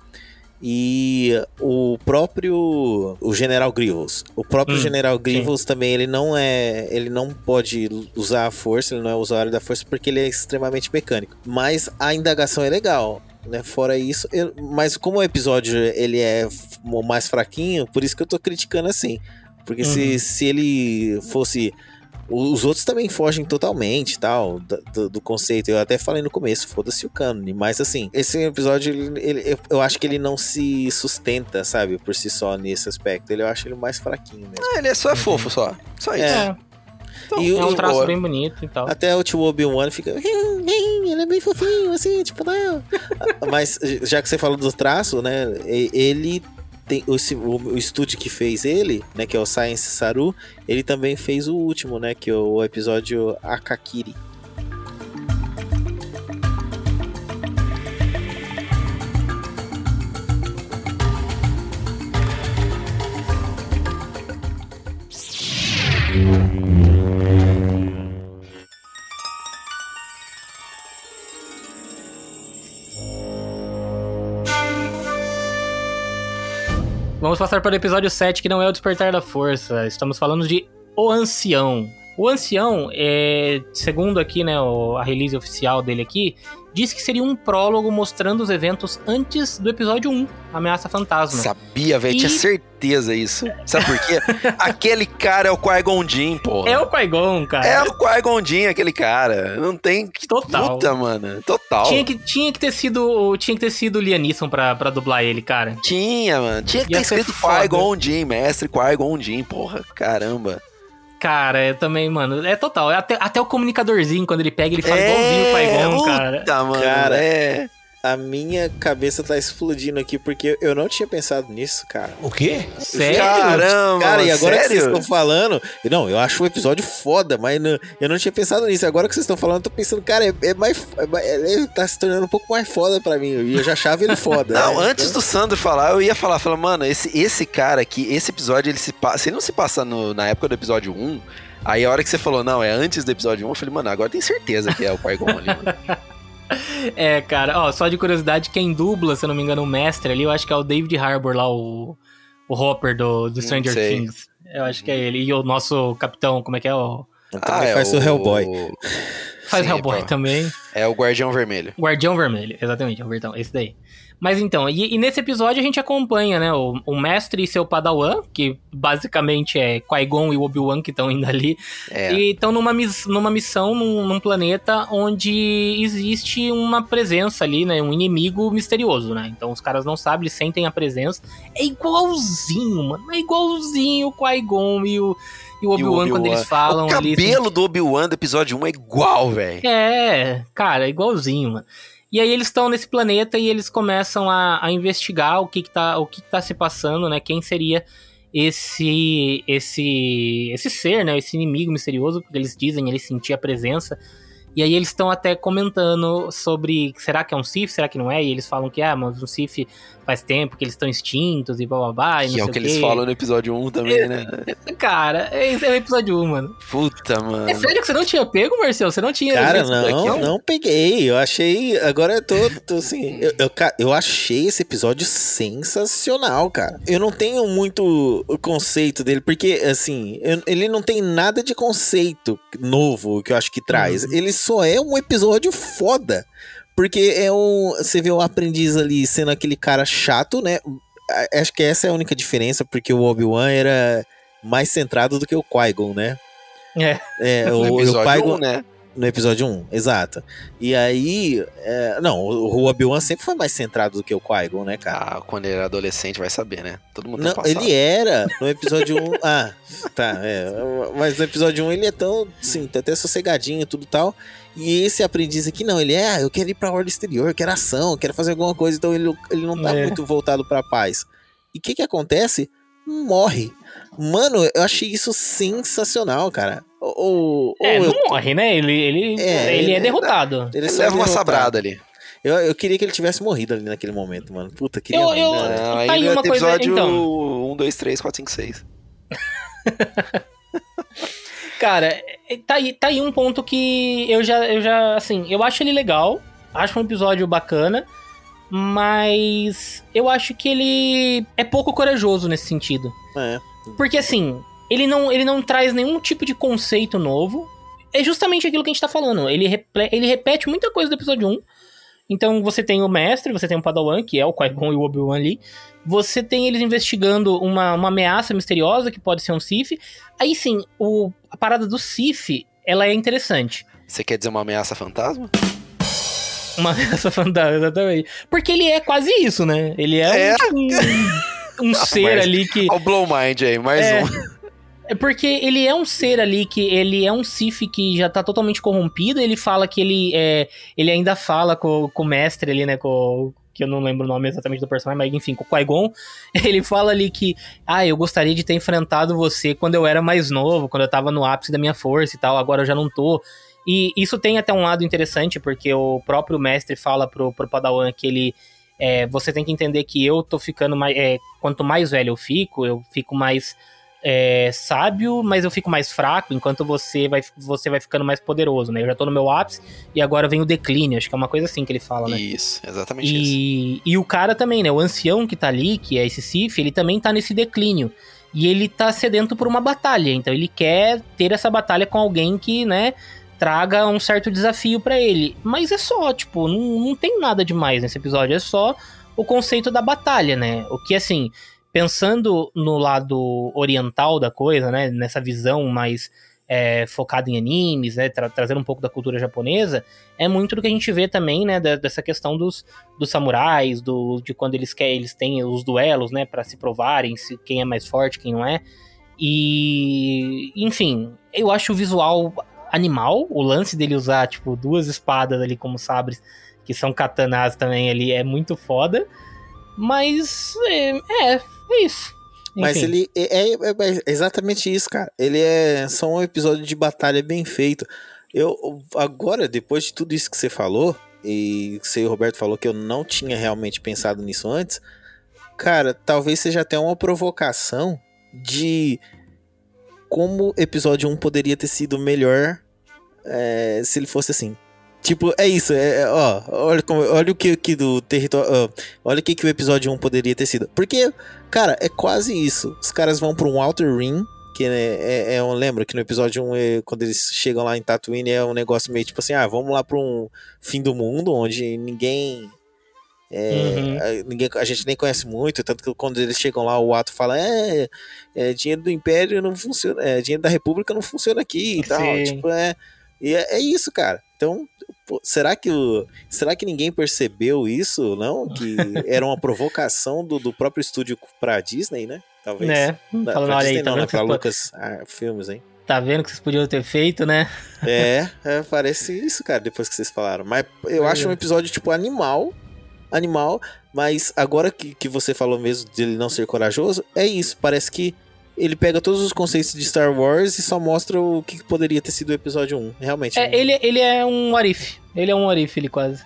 E o próprio o General Grievous, o próprio Hum, General Grievous também ele não é, ele não pode usar a força, ele não é usuário da força porque ele é extremamente mecânico. Mas a indagação é legal, né? Fora isso, eu- mas como o episódio ele é mais fraquinho, por isso que eu tô criticando assim. Porque se, Uhum. se ele fosse os outros também fogem totalmente tal do, do- conceito. Eu até falei no começo, foda-se o cânone. Mas assim, esse episódio, ele, ele- eu, acho que ele não se sustenta, sabe, por si só nesse aspecto. Ele, eu acho ele mais fraquinho mesmo. Ah, ele é só é fofo, só. Só isso. É. É, e é um o- traço boa. bem bonito e tal. Até o tio Obi-Wan fica. Ele é bem fofinho, assim, tipo, não. Mas já que você falou do traço, né? Ele tem. O, o, o estúdio que fez ele, né? Que é o Science Saru, ele também fez o último, né? Que é o episódio Akakiri. Vamos passar para o episódio 7, que não é o Despertar da Força. Estamos falando de O Ancião. O Ancião, é, segundo aqui, né, a release oficial dele aqui, diz que seria um prólogo mostrando os eventos antes do episódio 1, Ameaça Fantasma. Sabia, velho. Tinha E- certeza isso. Sabe por quê? aquele cara é o Qui-Gon Jinn, porra. É o Qui-Gon, cara. É o Qui-Gon Jinn, aquele cara. Não tem que... Total. Puta, mano. Total. Tinha que, tinha que ter sido tinha que ter sido o Liam Neeson pra, pra dublar ele, cara. Tinha, mano. Tinha que Ia ter escrito. Qui-Gon Jinn, mestre Qui-Gon Jinn, porra. Caramba. Cara, eu também, mano, é total. Até, até o comunicadorzinho, quando ele pega, ele fala igualzinho o Qui-Gon, cara. É, Puta, mano. Cara, é... A minha cabeça tá explodindo aqui porque eu não tinha pensado nisso, cara. O quê? Sério? Caramba, Cara, e agora que vocês sério? estão falando. Não, eu acho o episódio foda, mas não- eu não tinha pensado nisso. Agora que vocês estão falando, eu tô pensando, cara, é, é mais. é ele tá se tornando um pouco mais foda pra mim. E eu já achava ele foda. Não, né? antes do Sandro falar, eu ia falar, falar, mano, esse, esse cara aqui, esse episódio, ele se passa. Se ele não se passa no- na época do episódio 1, aí a hora que você falou, não, é antes do episódio 1, eu falei, mano, agora tem certeza que é o Qui-Gon ali, mano. É, cara, ó, só de curiosidade, quem dubla, se eu não me engano, o mestre ali, eu acho que é o David Harbour lá, o, o Hopper do, do Stranger sei. Things. Eu acho que é ele. E o nosso capitão, como é que é? O, Também faz o Hellboy. faz Sim, Hellboy pô. também. É o Guardião Vermelho. Guardião Vermelho, exatamente, Albertão, esse daí. Mas então, e, e nesse episódio a gente acompanha, né, o, o mestre e seu padawan, que basicamente é Qui-Gon e o Obi-Wan que estão indo ali, É. e estão numa, mis- numa missão num, num planeta onde existe uma presença ali, né, um inimigo misterioso, né, então os caras não sabem, eles sentem a presença, é igualzinho, mano, é igualzinho o Qui-Gon e o, e o Obi-Wan quando Obi-Wan. eles falam o ali. assim, cabelo do Obi-Wan do episódio 1 é igual, velho. é, cara, é igualzinho, mano. E aí eles estão nesse planeta e eles começam a, a investigar o que que tá, o que que tá se passando, né? Quem seria esse esse esse ser, né? Esse inimigo misterioso, porque eles dizem, eles sentiam a presença. E aí eles estão até comentando sobre será que é um Sith, será que não é? E eles falam que ah, mas o Sith faz tempo que eles estão extintos e blá blá blá. E Que não é o que eles falam no episódio 1 também, né? Cara, esse é o episódio 1, mano. Puta, mano. É sério que você não tinha pego, Marcel? Você não tinha Cara, isso daqui, não, não peguei. Eu achei. Agora eu tô, tô assim. Eu, eu, eu achei esse episódio sensacional, cara. Eu não tenho muito o conceito dele, porque, assim, eu- ele não tem nada de conceito novo que eu acho que traz. Ele só é um episódio foda. Porque é um. Você vê o aprendiz ali sendo aquele cara chato, né? acho que essa é a única diferença, porque o Obi-Wan era mais centrado do que o Qui-Gon, né? É. É, No o, o episódio Qui-Gon, 1, né? No episódio 1, exato. E aí. é, não, o o Obi-Wan sempre foi mais centrado do que o Qui-Gon, né, cara? Ah, quando ele era adolescente, vai saber, né? Todo mundo tem Não, um passado. ele era no episódio 1. ah, tá. É, mas no episódio 1 ele é tão, sim, tá até sossegadinho e tudo tal. E esse aprendiz aqui não, ele é, ah, eu quero ir pra ordem exterior, eu quero ação, eu quero fazer alguma coisa, então ele, ele não tá É. muito voltado pra paz. E o que que acontece? Morre. Mano, eu achei isso sensacional, cara. Ou, ou É, eu, não morre, né? Ele, ele, É, ele, ele- é derrotado. ele Ele leva uma derrotado. sabrada ali. Eu, eu queria que ele tivesse morrido ali naquele momento, mano. Puta, queria Eu- eu-? Não, tá aí uma coisa- episódio então. 1, 2, 3, 4, 5, 6. Cara, é- tá aí, tá aí um ponto que eu já, eu já, assim, eu acho ele legal, acho um episódio bacana, mas eu acho que ele é pouco corajoso nesse sentido. É. Porque assim, ele não, ele não traz nenhum tipo de conceito novo. É justamente aquilo que a gente tá falando. Ele, ele repete muita coisa do episódio 1. Então você tem o mestre, você tem o Padawan, que é o Qui-Gon e o Obi-Wan ali. Você tem eles investigando uma, uma ameaça misteriosa, que pode ser um Sith. Aí sim, o, a parada do Sith, ela é interessante. Você quer dizer uma ameaça fantasma? Uma ameaça fantasma, exatamente. Porque ele é quase isso, né? Ele é, É. um, um, um ser Mas- ali que... O Blow Mind aí, mais É. um. É porque ele é um ser ali que ele é um Sif que já tá totalmente corrompido. Ele fala que ele é, ele ainda fala com, com o mestre ali, né? Com, que eu não lembro o nome exatamente do personagem, mas enfim, com o Qui-Gon. Ele fala ali que, ah, eu gostaria de ter enfrentado você quando eu era mais novo, quando eu tava no ápice da minha força e tal, agora eu já não tô. E isso tem até um lado interessante, porque o próprio mestre fala pro, pro Padawan que ele. é, você tem que entender que eu tô ficando mais. é, quanto mais velho eu fico, eu fico mais é, sábio, mas eu fico mais fraco, enquanto você vai, você vai ficando mais poderoso, né? Eu já tô no meu ápice e agora vem o declínio. Acho que é uma coisa assim que ele fala, né? Isso, exatamente isso. E, e o cara também, né? O ancião que tá ali, que é esse Sif, ele também tá nesse declínio. E ele tá sedento por uma batalha. Então ele quer ter essa batalha com alguém que, né, traga um certo desafio pra ele. Mas é só, tipo, não, não tem nada demais nesse episódio. É só o conceito da batalha, né? O que, assim, pensando no lado oriental da coisa, né? Nessa visão mais é, focada em animes, né? Tra trazendo um pouco da cultura japonesa, é muito do que a gente vê também, né? da- dessa questão dos, dos samurais, do, de quando eles querem, eles têm os duelos, né? Pra se provarem se quem é mais forte, quem não é. E, enfim, eu acho o visual animal, o lance dele usar, tipo, duas espadas ali como sabres, que são katanas também ali, é muito foda. Mas, é, é, é isso. Mas Enfim. ele é, é- é exatamente isso, cara. Ele é só um episódio de batalha bem feito. Eu agora, depois de tudo isso que você falou, e que você e o Roberto falou que eu não tinha realmente pensado nisso antes, cara, talvez seja até uma provocação de como episódio 1 poderia ter sido melhor é, se ele fosse assim. Tipo, é isso, é, é, ó, olha, como, olha o que, que do território. ó, olha o que, que o episódio 1 poderia ter sido. Porque, cara, é quase isso. Os caras vão pra um Outer Ring, que é, é, é um. Lembra que no episódio 1, é, quando eles chegam lá em Tatooine, é um negócio meio tipo assim: ah, vamos lá pra um fim do mundo, onde ninguém. é, Uhum. a, ninguém, a gente nem conhece muito, tanto que quando eles chegam lá, o ato fala: é, é dinheiro do Império não funciona, é, dinheiro da República não funciona aqui e tal. Tipo, é, e é, é isso, cara. Então, pô, será que o, será que ninguém percebeu isso, não? Que era uma provocação do, do próprio estúdio pra Disney, né? Talvez. Né? Da- Falando, olha aí, Disney tá não, né? Pra Lucas ah, Filmes, hein? tá vendo que vocês podiam ter feito, né? É, é, parece isso, cara, depois que vocês falaram. Mas eu É. acho um episódio, tipo, animal. Animal, mas agora que, que você falou mesmo dele não ser corajoso, é isso. Parece que ele pega todos os conceitos de Star Wars e só mostra o que poderia ter sido o episódio 1. Realmente. É, ele, ele é um Arif. Ele é um Arif, ele quase.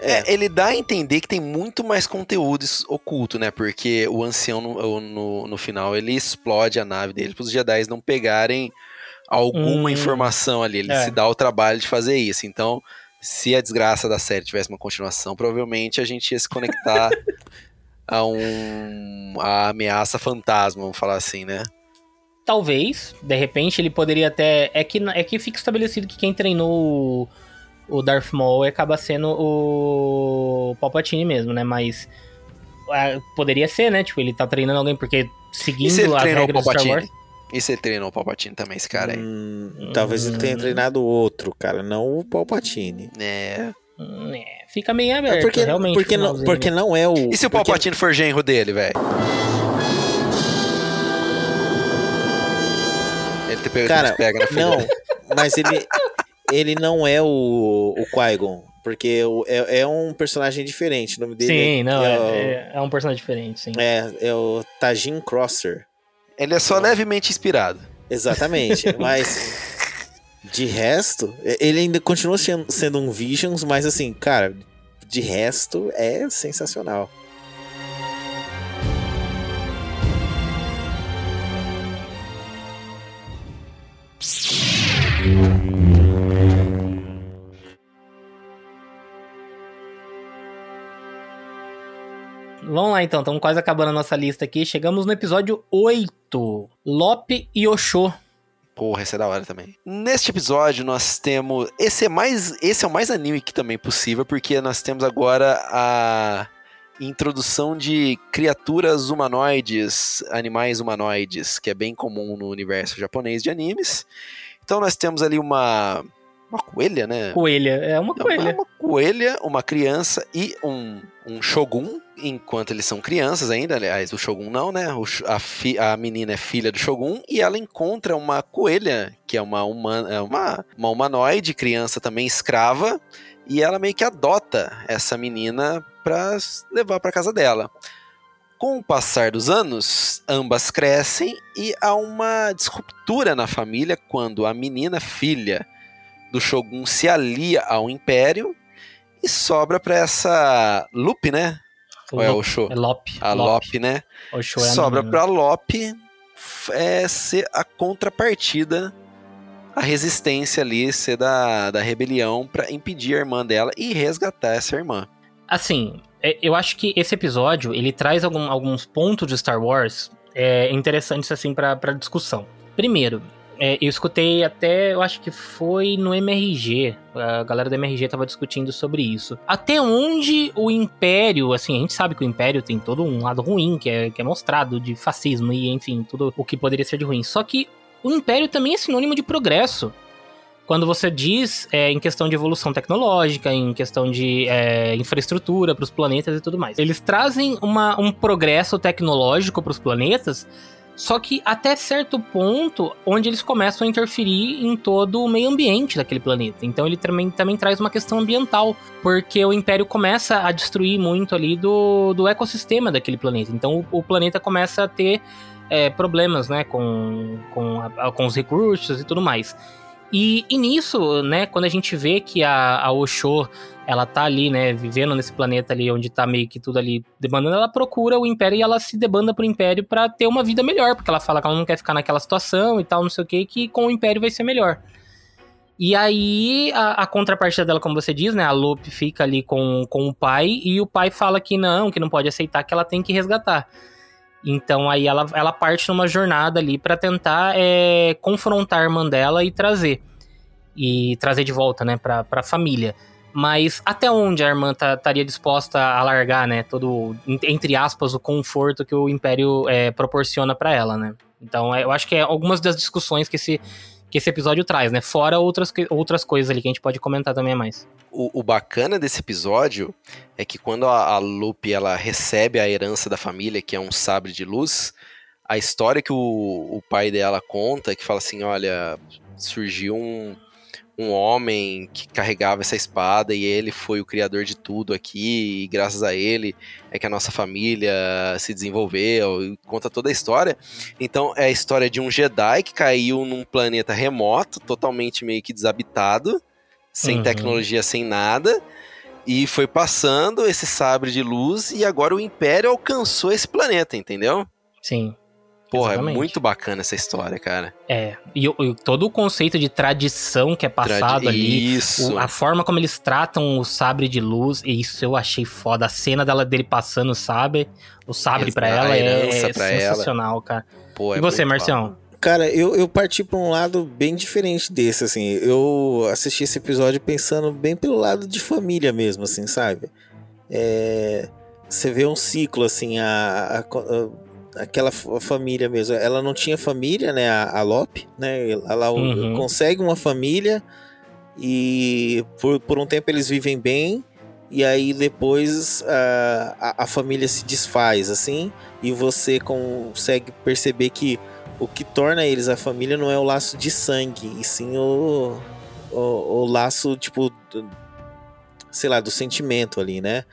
É, ele dá a entender que tem muito mais conteúdo oculto, né? Porque o ancião, no, no, no final, ele explode a nave dele para os Jedi não pegarem alguma Hum. informação ali. Ele É. se dá o trabalho de fazer isso. Então, se a desgraça da série tivesse uma continuação, provavelmente a gente ia se conectar a um a ameaça fantasma, vamos falar assim, né? Talvez, de repente, ele poderia até. É que, é que fica estabelecido que quem treinou o, o Darth Maul acaba sendo o Palpatine mesmo, né? Mas ah, poderia ser, né? Tipo, ele tá treinando alguém porque se seguindo as regras do Star Wars. Palpatine? E se ele treinou o Palpatine também, esse cara aí? Hum, talvez ele tenha treinado outro, cara, não o Palpatine. É. É, fica meio aberto, É porque, realmente. porque, não, porque não é o. E se o porque- Palpatine for genro dele, velho? Ele te pega, Cara, te pega na fila. Não, mas ele, ele não é o, o Qui-Gon. Porque é, é um personagem diferente. O nome dele Sim, é, não, é, é, o- é- é um personagem diferente, sim. é, é o Tajin Crosser. Ele é só levemente inspirado. Exatamente. mas de resto, ele ainda continua sendo sendo um Visions, mas assim, cara, de resto é sensacional. Vamos lá então, estamos quase acabando a nossa lista aqui. Chegamos no episódio 8. Lope e Oxô. Porra, esse é da hora também. Neste episódio nós temos. Esse é mais. Esse é o mais anime que também possível, porque nós temos agora a introdução de criaturas humanoides, animais humanoides, que é bem comum no universo japonês de animes. Então nós temos ali uma. Uma coelha, né? Coelha, é uma É coelha. Uma, uma coelha, uma criança e um, um shogun, enquanto eles são crianças ainda. Aliás, o shogun não, né? A, fi- a menina é filha do shogun e ela encontra uma coelha, que é uma, humana, é uma, uma humanoide, criança também escrava, e ela meio que adota essa menina pra s- levar pra casa dela. Com o passar dos anos, ambas crescem e há uma disruptura na família quando a menina filha do Shogun se alia ao Império e sobra pra essa Lupe, né? Ou é o Sho? É Lope. A Lope, né? É sobra pra Lope é, ser a contrapartida, a resistência ali, ser da, da rebelião pra impedir a irmã dela e resgatar essa irmã. Assim, é, eu acho que esse episódio, ele traz algum- alguns pontos de Star Wars é, interessantes, assim, pra discussão. Primeiro, é, eu escutei até, eu acho que foi no MRG, a galera do MRG tava discutindo sobre isso. Até onde o Império, assim, a gente sabe que o Império tem todo um lado ruim, que é, que é mostrado, de fascismo e, enfim, tudo o que poderia ser de ruim. Só que o Império também é sinônimo de progresso quando você diz é, em questão de evolução tecnológica, em questão de é, infraestrutura para os planetas e tudo mais. Eles trazem uma- um progresso tecnológico para os planetas, só que até certo ponto onde eles começam a interferir em todo o meio ambiente daquele planeta. Então ele também, também traz uma questão ambiental, porque o Império começa a destruir muito ali do, do ecossistema daquele planeta. Então o, o planeta começa a ter é, problemas né, com, com, a- com os recursos e tudo mais. E, e nisso, né, quando a gente vê que a, a Osho, ela tá ali, né, vivendo nesse planeta ali, onde tá meio que tudo ali debandando, ela procura o Império e ela se debanda pro Império pra ter uma vida melhor, porque ela fala que ela não quer ficar naquela situação e tal, não sei o que, que com o Império vai ser melhor. E aí, a, a contrapartida dela, como você diz, né, a Lupe fica ali com, com o pai, e o pai fala que não, que não pode aceitar, que ela tem que resgatar. Então aí ela, ela parte numa jornada ali pra tentar é, confrontar a irmã dela e trazer. E trazer de volta, né, pra, pra família. Mas até onde a irmã tá- estaria disposta a largar, né, todo, entre aspas, o conforto que o Império é, proporciona pra ela, né? Então é, eu acho que é algumas das discussões que esse, que esse episódio traz, né? Fora outras, outras coisas ali que a gente pode comentar também mais. O, o bacana desse episódio é que quando a, a Lupe ela recebe a herança da família, que é um sabre de luz, a história que o, o pai dela conta, que fala assim, olha, surgiu um, um homem que carregava essa espada e ele foi o criador de tudo aqui, e graças a ele é que a nossa família se desenvolveu, e conta toda a história. Então é a história de um Jedi que caiu num planeta remoto, totalmente meio que desabitado, sem Uhum. tecnologia, sem nada. E foi passando esse sabre de luz e agora o Império alcançou esse planeta, entendeu? Sim. Porra, Exatamente. é muito bacana essa história, cara. É. E, e todo o conceito de tradição que é passado Tradi- ali. Isso. O- a forma como eles tratam o sabre de luz, e isso eu achei foda. A cena dela, dele passando o sabre, o sabre Exato, pra a ela é, pra ela. sensacional, cara. Pô, é e você, Marcião? Cara, eu, eu parti pra um lado bem diferente desse, assim. Eu assisti esse episódio pensando bem pelo lado de família mesmo, assim, sabe? É, você vê um ciclo, assim, a, a- a- aquela família mesmo. Ela não tinha família, né? A, a Lope, né? Ela Uhum. consegue uma família e por, por um tempo eles vivem bem. E aí depois a, a, família se desfaz, assim, e você consegue perceber que o que torna eles a família não é o laço de sangue, e sim o, o, o laço, tipo, sei lá, do sentimento ali, né?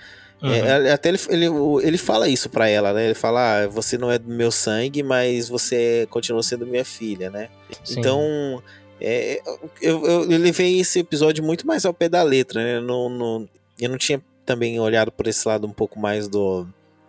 Uhum. É, até ele, ele, ele fala isso pra ela, né? Ele fala, ah, você não é do meu sangue, mas você continua sendo minha filha, né? Sim. Então, é, eu, eu, eu levei esse episódio muito mais ao pé da letra, né? Não, não- eu não tinha também olhado por esse lado um pouco mais do,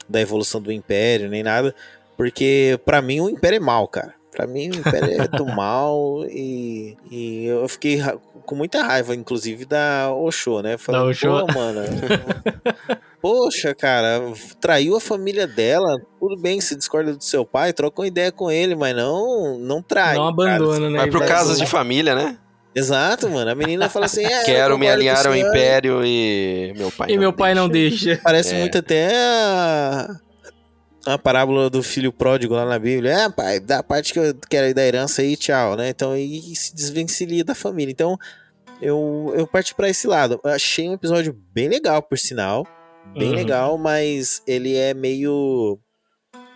da evolução do Império, nem nada, porque pra mim o Império é mal, cara. Pra mim o Império é do mal e, e eu fiquei com muita raiva, inclusive, da Osho, né? Falei, Da Osho. pô, mano... Poxa, cara, traiu a família dela. Tudo bem, se discorda do seu pai, troca uma ideia com ele, mas não, não trai. Não cara. abandona, né? Vai pro casos de família, né? Exato, mano. A menina fala assim: é, Quero me alinhar ao império e meu pai E meu pai não deixa. Parece É. muito até a, a parábola do filho pródigo lá na Bíblia. É, pai, dá a parte que eu quero aí da herança aí, tchau, né? Então aí se desvencilha da família. Então eu, eu parti pra esse lado. Eu achei um episódio bem legal, por sinal. Bem Uhum. legal, mas ele é meio.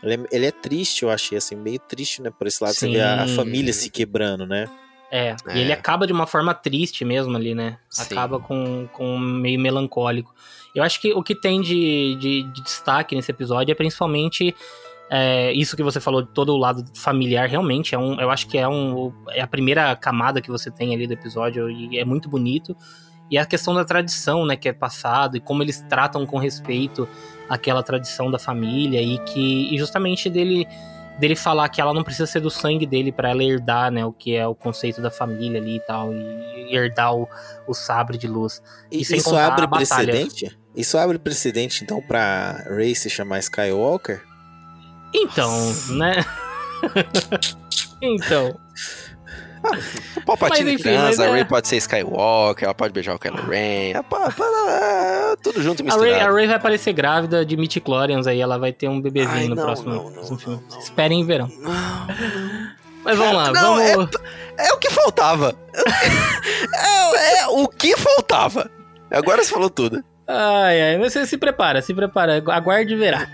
Ele é, ele é triste, eu achei, assim, meio triste, né? Por esse lado, você vê a, a Sim. família se quebrando, né? É, É. e ele acaba de uma forma triste mesmo ali, né? Sim. Acaba com, com meio melancólico. Eu acho que o que tem de, de, de destaque nesse episódio é principalmente é, isso que você falou de todo o lado familiar. Realmente, é um, eu acho que é, um, é a primeira camada que você tem ali do episódio e é muito bonito. E a questão da tradição, né, que é passado e como eles tratam com respeito aquela tradição da família e que e justamente dele dele falar que ela não precisa ser do sangue dele pra ela herdar, né, o que é o conceito da família ali e tal, e herdar o, o sabre de luz. E E isso abre precedente? Isso abre precedente, então, pra Ray se chamar Skywalker? Então, né? então, Palpatine enfim, mas a é- Ray pode ser Skywalker, ela pode beijar o Kylo Ren, a pa- pa- tudo junto a Ray, misturado. a Ray vai aparecer grávida de midichlorians aí, ela vai ter um bebezinho Ai, no não, próximo, não, não, filme. não, não. Esperem em verão. Não, Mas vamos lá, Não, vamos... é o que faltava. é, é o que faltava. Agora você falou tudo. Ai, ai, mas você se prepara, se prepara, aguarde e verá.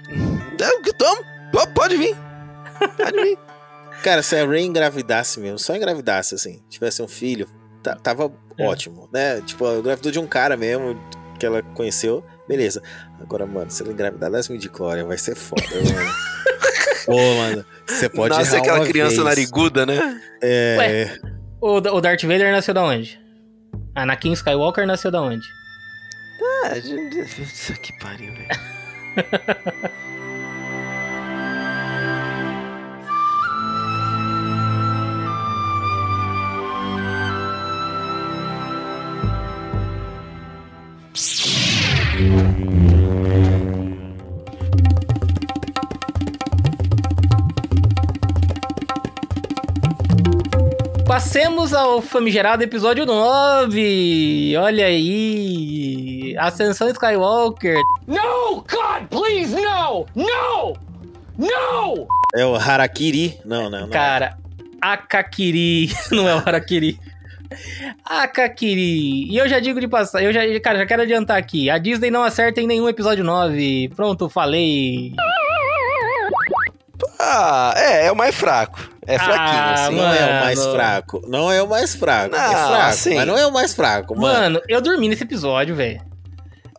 É o que tamo. Pô, Pode vir. Pode vir. Cara, se a Ray engravidasse mesmo, só engravidasse, assim, tivesse um filho, tava É. ótimo, né? Tipo, ela engravidou de um cara mesmo, que ela conheceu, beleza. Agora, mano, se ela engravidar das midichlorian, vai ser foda, mano. Pô, mano, você pode Nasce errar aquela uma criança vez. nariguda, né? É, O, o Darth Vader nasceu da onde? Anakin Skywalker nasceu da onde? Ah, gente, que pariu, velho. Passemos ao famigerado episódio 9. Olha aí. Ascensão Skywalker. No! God, please, no! No! No! é o Harakiri. Não, não, não. Cara, Akakiri. Não é o Harakiri. Akakiri. E eu já digo de passar, eu já, cara, já quero adiantar aqui. A Disney não acerta em nenhum episódio 9. Pronto, falei. Ah, é, é o mais fraco. É fraquinho, Ah, assim. Não é o mais Mano. fraco. Não é o mais fraco. é Não, fraco, assim. mas não é o mais fraco, mano. Mano, eu dormi nesse episódio, velho.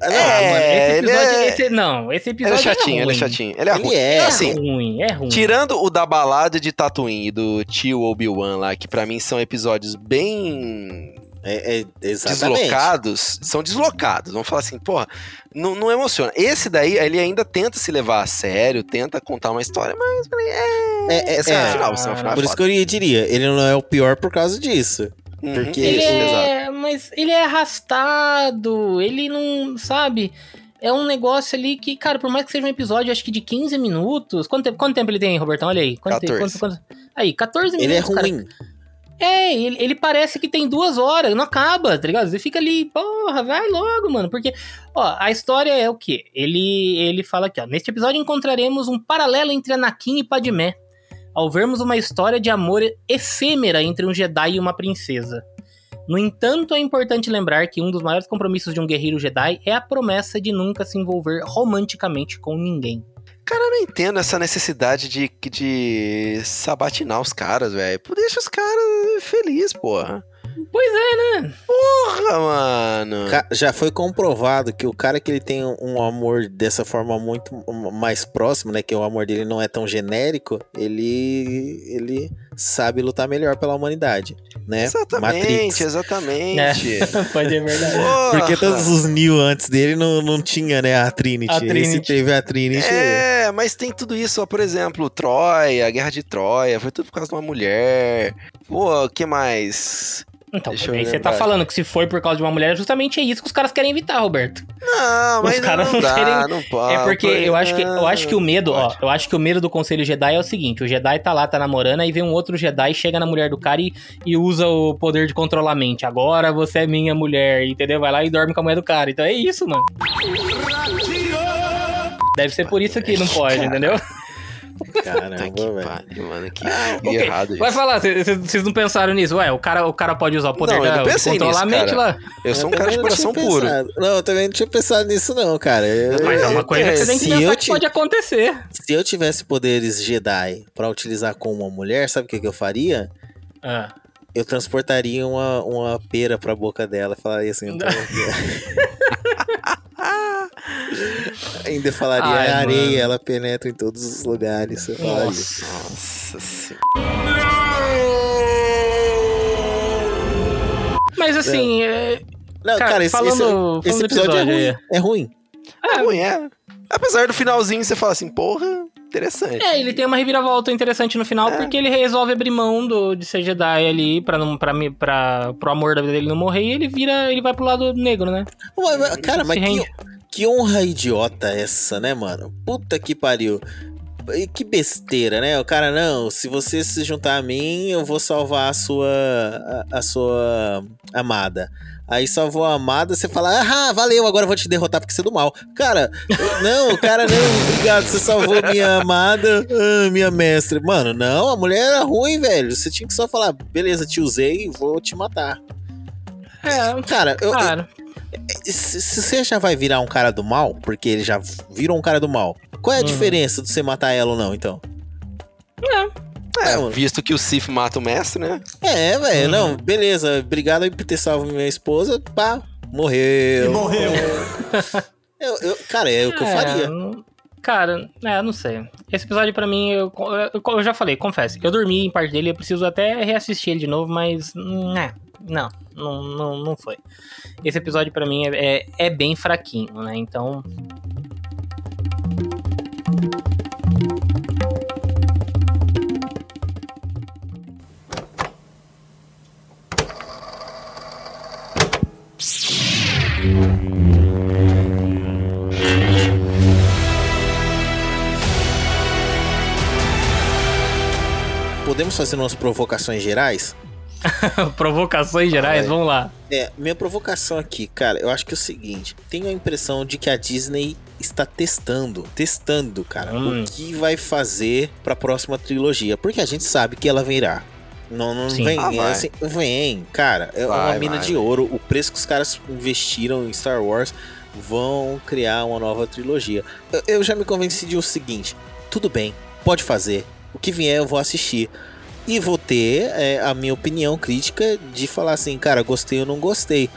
Ah, é, não, mano. Esse ele episódio, é- esse- não, esse Ele episódio é chatinho, é ele é ruim. chatinho. Ele é Ele ruim. é, É assim, ruim, é ruim. Tirando o da balada de Tatooine e do tio Obi-Wan lá, que pra mim são episódios bem É, é, exatamente. deslocados, são deslocados. Vamos falar assim, porra, não, não emociona. Esse daí, ele ainda tenta se levar a sério, tenta contar uma história, mas é, É, é, é, é. final, é final. Por isso que eu diria, ele não é o pior por causa disso. Uhum, porque- Ele isso, exato. é, mas ele é arrastado, ele não, sabe? É um negócio ali que, cara, por mais que seja um episódio, acho que de 15 minutos. Quanto tempo, quanto tempo ele tem, Robertão? Olha aí. Quanto, 14. Quanto, quanto, aí, 14 minutos. Ele é cara. ruim. É, ele, ele parece que tem duas horas, não acaba, tá ligado? Você fica ali, porra, vai logo, mano. Porque, ó, a história é o quê? Ele, ele fala aqui, ó. Neste episódio encontraremos um paralelo entre Anakin e Padmé. Ao vermos uma história de amor efêmera entre um Jedi e uma princesa. No entanto, é importante lembrar que um dos maiores compromissos de um guerreiro Jedi é a promessa de nunca se envolver romanticamente com ninguém. Cara, eu não entendo essa necessidade de, de sabatinar os caras, velho. Deixa os caras felizes, porra. Pois é, né? Porra, mano. Já foi comprovado que o cara que ele tem um amor dessa forma muito mais próximo, né? Que o amor dele não é tão genérico, ele ele sabe lutar melhor pela humanidade, né? Exatamente, Matrix. exatamente. É, pode ser verdade. Porra. Porque todos os Neo antes dele não, não tinha, né, a Trinity. A Esse Trinity. teve a Trinity. É, mas tem tudo isso, ó, por exemplo, Troia, a Guerra de Troia, foi tudo por causa de uma mulher. Pô, o que mais? Então, Deixa aí você tá falando que se foi por causa de uma mulher, justamente é isso que os caras querem evitar, Roberto. Não, Os mas caras não, não dá, querem- não pode. é porque eu acho que eu acho que o medo, ó, eu acho que o medo do Conselho Jedi é o seguinte, o Jedi tá lá, tá namorando, aí vem um outro Jedi, chega na mulher do cara e, e usa o poder de controlar a mente. Agora você é minha mulher, entendeu? Vai lá e dorme com a mulher do cara. Então é isso, mano. Deve ser por isso que não pode, entendeu? Caramba, que velho. mano, que, Ah, que ok. errado Vai isso. falar, vocês não pensaram nisso? Ué, o cara, o cara pode usar o poder Não, eu da, não pensei controlar nisso, a mente cara. lá. Eu sou um cara de coração puro. pensado. Não, eu também não tinha pensado nisso, não, cara. Eu- Mas é uma coisa que você tem que pensar eu que pode acontecer. Se eu tivesse poderes Jedi pra utilizar com uma mulher, sabe o que, que eu faria? Ah. Eu transportaria uma, uma pera pra boca dela e falaria assim. "Toma aqui." Ainda falaria Ai, "É areia, mano. ela penetra em todos os lugares. Falaria. Nossa. Nossa senhora. Mas assim, é... Não, Cara, cara, esse, falando- esse- falando esse episódio, episódio é ruim. É ruim. É ruim, é. Apesar do finalzinho, você fala assim, porra, interessante. É, ele tem uma reviravolta interessante no final, É. porque ele resolve abrir mão do, de ser Jedi ali pra, não, pra, pra, pro amor da vida dele não morrer e ele vira. ele vai pro lado negro, né? Mas, mas, cara, mas que, rende. que honra idiota essa, né, mano? Puta que pariu. E Que besteira, né? O cara, não, se você se juntar a mim, eu vou salvar a sua a, a sua amada. Aí salvou a amada, você fala, ah, valeu, agora eu vou te derrotar porque você é do mal. Cara, não, o cara, não, obrigado, você salvou minha amada, ah, minha mestre. Mano, não, a mulher era ruim, velho. Você tinha que só falar, beleza, te usei, vou te matar. É, Cara, eu, claro. se, se você já vai virar um cara do mal, porque ele já virou um cara do mal, qual é a Uhum. diferença de você matar ela ou não, então? É, Não. visto que o Sif mata o mestre, né? É, velho, Uhum. não, beleza, obrigado aí por ter salvo minha esposa, pá, morreu. morreu. Eu, eu- cara, é o que eu É, faria. Cara, é, não sei. Esse episódio pra mim, eu, eu, eu já falei, confesso. Eu dormi em parte dele, eu preciso até reassistir ele de novo, mas. hum, é, não, não, não, não foi. Esse episódio pra mim é, é, é bem fraquinho, né? Então. Podemos fazer umas provocações gerais? Provocações gerais, Vai. vamos lá. É, minha provocação aqui, cara, eu acho que é o seguinte: tenho a impressão de que a Disney está testando, testando, cara, Hum. o que vai fazer pra próxima trilogia. Porque a gente sabe que ela virá. Não, não Sim. vem, Ah, assim, vem, cara, é uma Vai, mina vai, de vai. ouro. O preço que os caras investiram em Star Wars vão criar uma nova trilogia. Eu, eu já me convenci de o seguinte: tudo bem, pode fazer. O que vier eu vou assistir. E vou ter é, a minha opinião crítica de falar assim, cara, gostei ou não gostei.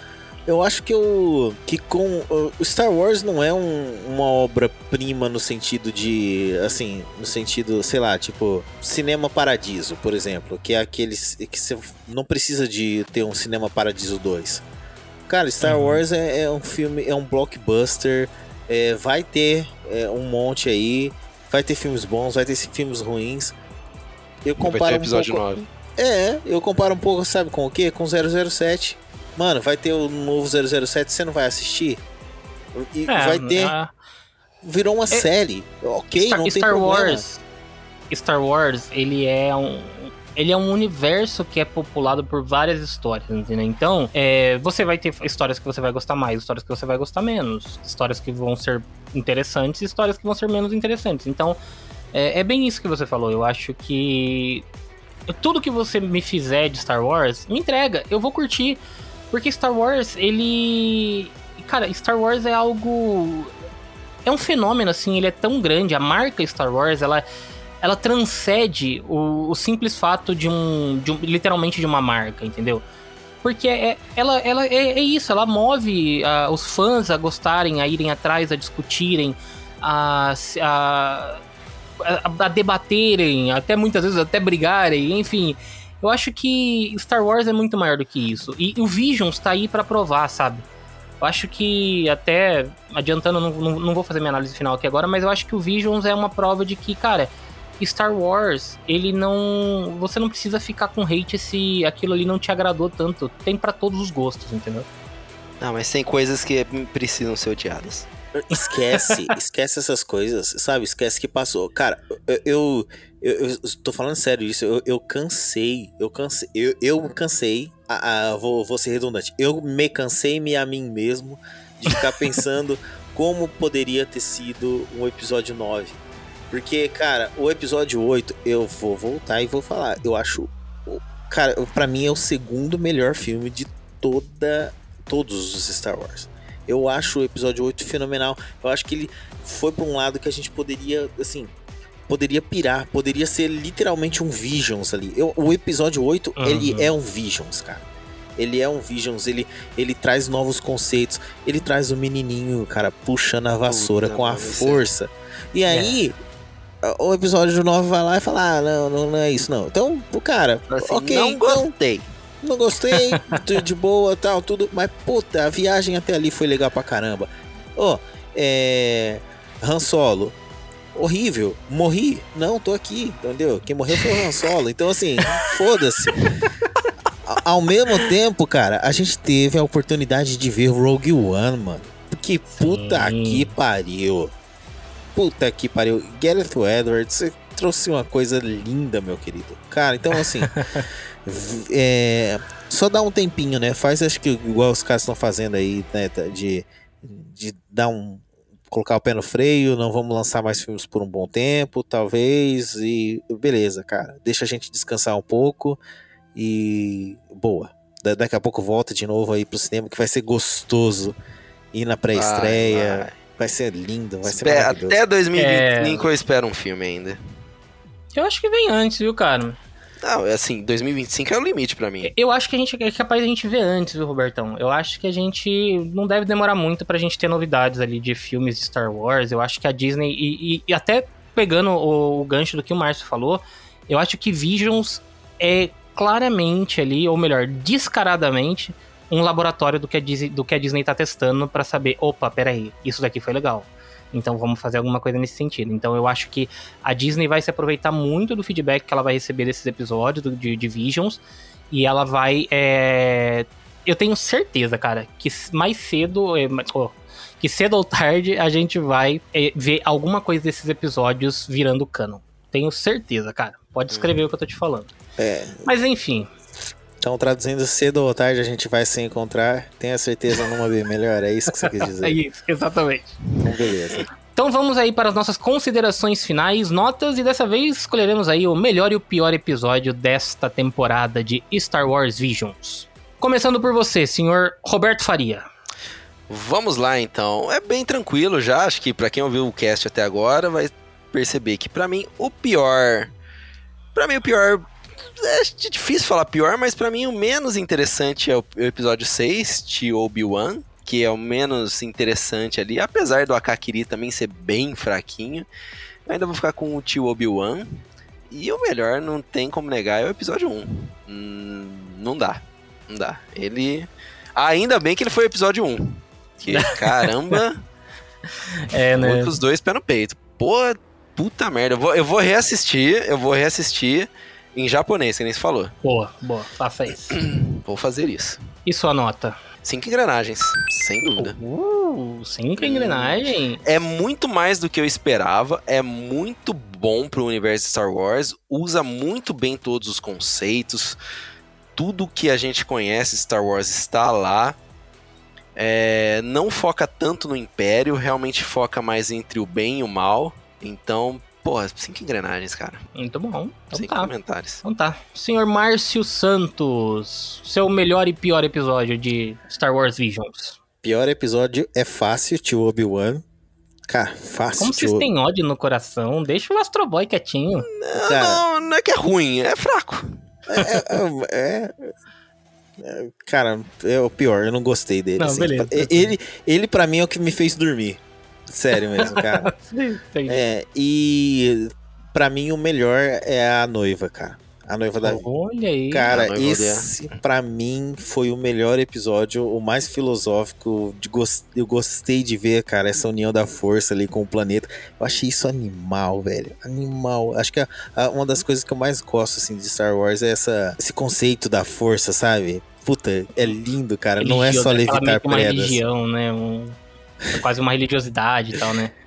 Eu acho que eu. que com. O Star Wars não é um- uma obra-prima no sentido de. Assim, no sentido, sei lá, tipo, Cinema Paradiso, por exemplo. Que é aqueles. que você não precisa de ter um Cinema Paradiso 2. Cara, Star Uhum. Wars é, é um filme, é um blockbuster. é, vai ter é, um monte aí. Vai ter filmes bons, vai ter filmes ruins. Eu Vai ter comparo um episódio pouco, 9. é, eu comparo um pouco, sabe com o quê? Com 007. Mano, vai ter o novo 007, você não vai assistir? E É, vai ter. a- Virou uma série. Ok, Star, não tem Star problema. Wars. Star Wars, ele é um, ele é um universo que é populado por várias histórias, entendeu? Então, é, você vai ter histórias que você vai gostar mais, histórias que você vai gostar menos, histórias que vão ser interessantes e histórias que vão ser menos interessantes. Então, é, é bem isso que você falou. Eu acho que tudo que você me fizer de Star Wars, me entrega. Eu vou curtir. Porque Star Wars, ele. Cara, Star Wars é algo. É um fenômeno, assim, ele é tão grande. A marca Star Wars, ela, ela transcende o, o simples fato de um, de um. literalmente de uma marca, entendeu? Porque é, ela, ela é, é isso, ela move ah, os fãs a gostarem, a irem atrás, a discutirem, a, a, a, a debaterem, até muitas vezes até brigarem, enfim. Eu acho que Star Wars é muito maior do que isso. E o Visions tá aí pra provar, sabe? Eu acho que, até adiantando, não, não, não vou fazer minha análise final aqui agora, mas eu acho que o Visions é uma prova de que, cara, Star Wars, ele não. Você não precisa ficar com hate se aquilo ali não te agradou tanto. Tem pra todos os gostos, entendeu? Não, mas tem coisas que precisam ser odiadas. Esquece, esquece essas coisas, sabe? Esquece que passou. Cara, eu, eu, eu, eu tô falando sério isso. Eu, eu cansei, eu cansei, eu, eu cansei. Vou, vou ser redundante. Eu me cansei me a mim mesmo de ficar pensando como poderia ter sido um episódio 9. Porque, cara, o episódio 8, eu vou voltar e vou falar. Eu acho. Cara, pra mim é o segundo melhor filme de toda. Todos os Star Wars. Eu acho o episódio 8 fenomenal. Eu acho que ele foi pra um lado que a gente poderia, assim, poderia pirar, poderia ser literalmente um Visions ali. Eu- o episódio 8, Uhum. ele é um Visions, cara. Ele é um Visions, ele, ele traz novos conceitos. Ele traz o menininho, cara, puxando a vassoura Puta, com a é- força. E aí, o episódio 9 vai lá e fala: Ah, não, não, não é isso, não. Então, o cara, Assim, ok, não então, gostei. não gostei, de, de boa tal, tudo. Mas, puta, a viagem até ali foi legal pra caramba. Ó, é. Han Solo. Horrível. Morri? Não, tô aqui, entendeu? Quem morreu foi o Han Solo. Então, assim, foda-se. Ao mesmo tempo, cara, a gente teve a oportunidade de ver Rogue One, mano. Que puta Sim. que pariu. Puta que pariu. Gareth Edwards, você trouxe uma coisa linda, meu querido. Cara, então assim. é, só dá um tempinho, né? Faz acho que igual os caras estão fazendo aí, né? De, de dar um. Colocar o pé no freio, não vamos lançar mais filmes por um bom tempo, talvez. E beleza, cara. Deixa a gente descansar um pouco. E. Boa. Da- daqui a pouco volta de novo aí pro cinema, que vai ser gostoso. Ir na pré-estreia. Vai, ser lindo, vai ser Espe- maravilhoso. Até 2025 eu espero um filme ainda. Eu acho que vem antes, viu, cara? Não, assim, 2025 é o limite pra mim. Eu acho que a gente é capaz de a gente ver antes, viu, Robertão? Eu acho que a gente não deve demorar muito pra gente ter novidades ali de filmes de Star Wars. Eu acho que a Disney, e, e- e até pegando o, o gancho do que o Márcio falou, eu acho que Visions é claramente ali, ou melhor, descaradamente, um laboratório do que a Disney, do que a Disney tá testando pra saber, opa, peraí, isso daqui foi legal. Então vamos fazer alguma coisa nesse sentido. Então eu acho que a Disney vai se aproveitar muito do feedback que ela vai receber desses episódios do- de, de Visions e ela vai. é, Eu tenho certeza, cara, que mais cedo. ó, que cedo ou tarde a gente vai é, ver alguma coisa desses episódios virando canon. Tenho certeza, cara. Pode escrever o que eu tô te falando. É, Mas enfim, então traduzindo cedo ou tarde a gente vai se encontrar. Tenha certeza numa B melhor, é isso que você quis dizer. é isso, exatamente. Então, beleza. Então vamos aí para as nossas considerações finais, notas, e dessa vez escolheremos aí o melhor e o pior episódio desta temporada de Star Wars Visions. Começando por você, senhor Roberto Faria. Vamos lá então. É bem tranquilo já, acho que pra quem ouviu o cast até agora vai perceber que pra mim o pior, Pra mim o pior é difícil falar pior, mas pra mim o menos interessante é o o episódio 6, de Obi-Wan, que é o menos interessante ali, apesar do Akakiri também ser bem fraquinho. Eu ainda vou ficar com o tio Obi-Wan. E o melhor, não tem como negar, é o episódio 1. Hum, não dá. Não dá. Ele. Ainda bem que ele foi o episódio 1. Que caramba. É, né? Com os dois pés no peito. Pô, puta merda. Eu vou, eu vou reassistir, eu vou reassistir em japonês, que nem se falou. Boa, boa, faça isso. Vou fazer isso. E sua nota? Cinco engrenagens, sem dúvida. Uh, cinco engrenagens. É muito mais do que eu esperava, é muito bom pro universo de Star Wars, usa muito bem todos os conceitos, tudo que a gente conhece Star Wars está lá. É, não foca tanto no Império, realmente foca mais entre o bem e o mal. Então, porra, cinco engrenagens, cara. Muito bom. Então Cinco tá. comentários. Então tá. Senhor Márcio Santos, seu melhor e pior episódio de Star Wars Visions. Pior episódio é fácil, tio Obi-Wan. Cara, fácil, Como tio vocês têm ódio no coração, deixa o Astro Boy quietinho. Cara, Não, não é que é ruim, é fraco. é, é- é- Cara, é o pior, eu não gostei dele. Não, assim. beleza. Ele, ele, pra mim, é o que me fez dormir. Sério mesmo, cara. Entendi. É, e pra mim o melhor é a noiva, cara. A noiva da Olha aí. Cara, esse pra mim foi o melhor episódio, o mais filosófico. De gos- Eu gostei de ver, cara, essa união da força ali com o planeta. Eu achei isso animal, velho. Animal. Acho que a- a- uma das coisas que eu mais gosto assim de Star Wars é essa, esse conceito da força, sabe? Puta, é lindo, cara. Não é só levitar que uma pedras. religião, né? Um- quase uma religiosidade e tal, né?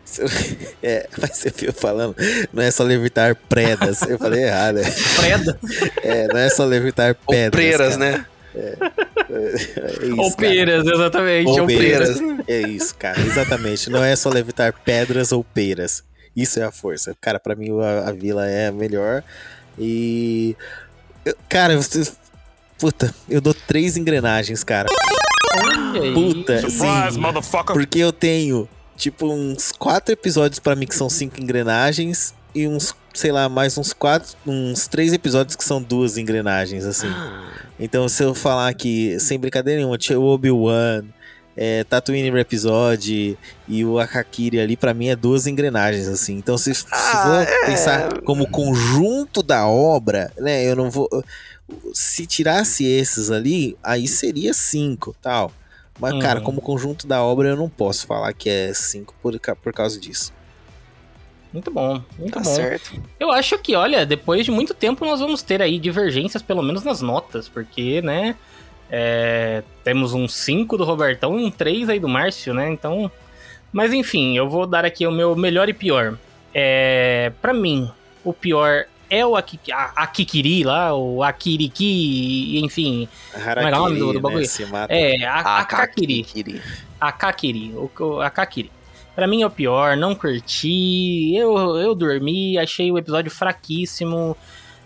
É, mas você viu falando, não é só levitar predas. Eu falei errado. é. Preda. É, não é só levitar Ou pedras. Preiras, cara. né? É isso, Ou cara. peiras, exatamente. Ou Ou peiras. peiras. É isso, cara. Exatamente. Não é só levitar pedras ou peiras. Isso é a força. Cara, pra mim a, a vila é a melhor. E. cara, você. Puta, eu dou três engrenagens, cara. Puta, sim. Porque eu tenho, tipo, uns quatro episódios pra mim que são cinco engrenagens. E uns, sei lá, mais uns quatro. Uns três episódios que são duas engrenagens, assim. Então, se eu falar que, sem brincadeira nenhuma, tinha o Obi-Wan, é, Tatooine Rhapsody e o Akakiri ali, pra mim é duas engrenagens, assim. Então, se, se Ah, for é. pensar como conjunto da obra, né, eu não vou... Se tirasse esses ali, aí seria cinco, tal. Mas, cara, Uhum. como conjunto da obra, eu não posso falar que é cinco por, por causa disso. Muito bom, muito Tá bom. certo. Eu acho que, olha, depois de muito tempo nós vamos ter aí divergências, pelo menos nas notas, porque, né, é, temos um 5 do Robertão e um 3 aí do Márcio, né, então... Mas enfim, eu vou dar aqui o meu melhor e pior. É, para mim, o pior é o Aki- a- Akikiri lá, o Akiriki, enfim, Harakiri, é que é o nome do- do bagulho? né, é, a, Akakiri. Akakiri. Akakiri, o, Akakiri. Pra mim é o pior, não curti, eu, eu dormi, achei o episódio fraquíssimo,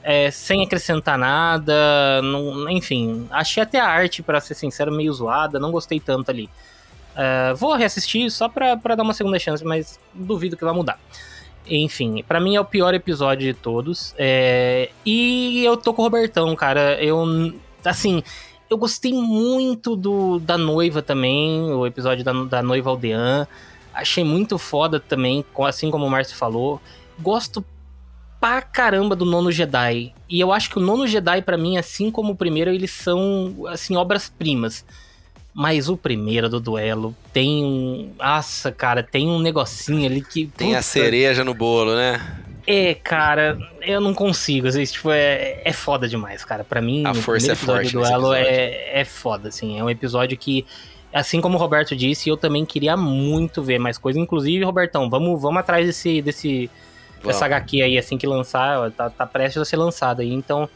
é, sem acrescentar nada, não- enfim, achei até a arte, pra ser sincero, meio zoada, não gostei tanto ali. É, vou reassistir só pra, pra dar uma segunda chance, mas duvido que vai mudar. Enfim, pra mim é o pior episódio de todos. é, e eu tô com o Robertão, cara. Eu, assim, eu gostei muito do da noiva também, o episódio da, da noiva aldeã. Achei muito foda também, assim como o Márcio falou. Gosto pra caramba do Nono Jedi. E eu acho que o Nono Jedi, pra mim, assim como o primeiro, eles são, assim, obras-primas. Mas o primeiro do duelo tem um. Nossa, cara, tem um negocinho ali que. Tem a puta, cereja no bolo, né? É, cara, eu não consigo. Assim, tipo, é, é foda demais, cara. Pra mim, A o força primeiro é episódio forte do duelo é, é foda, assim. É um episódio que, assim como o Roberto disse, eu também queria muito ver mais coisa. Inclusive, Robertão, vamos, vamos atrás desse, desse, dessa Vamos. HQ aí, assim que lançar. Tá, tá prestes a ser lançada aí, então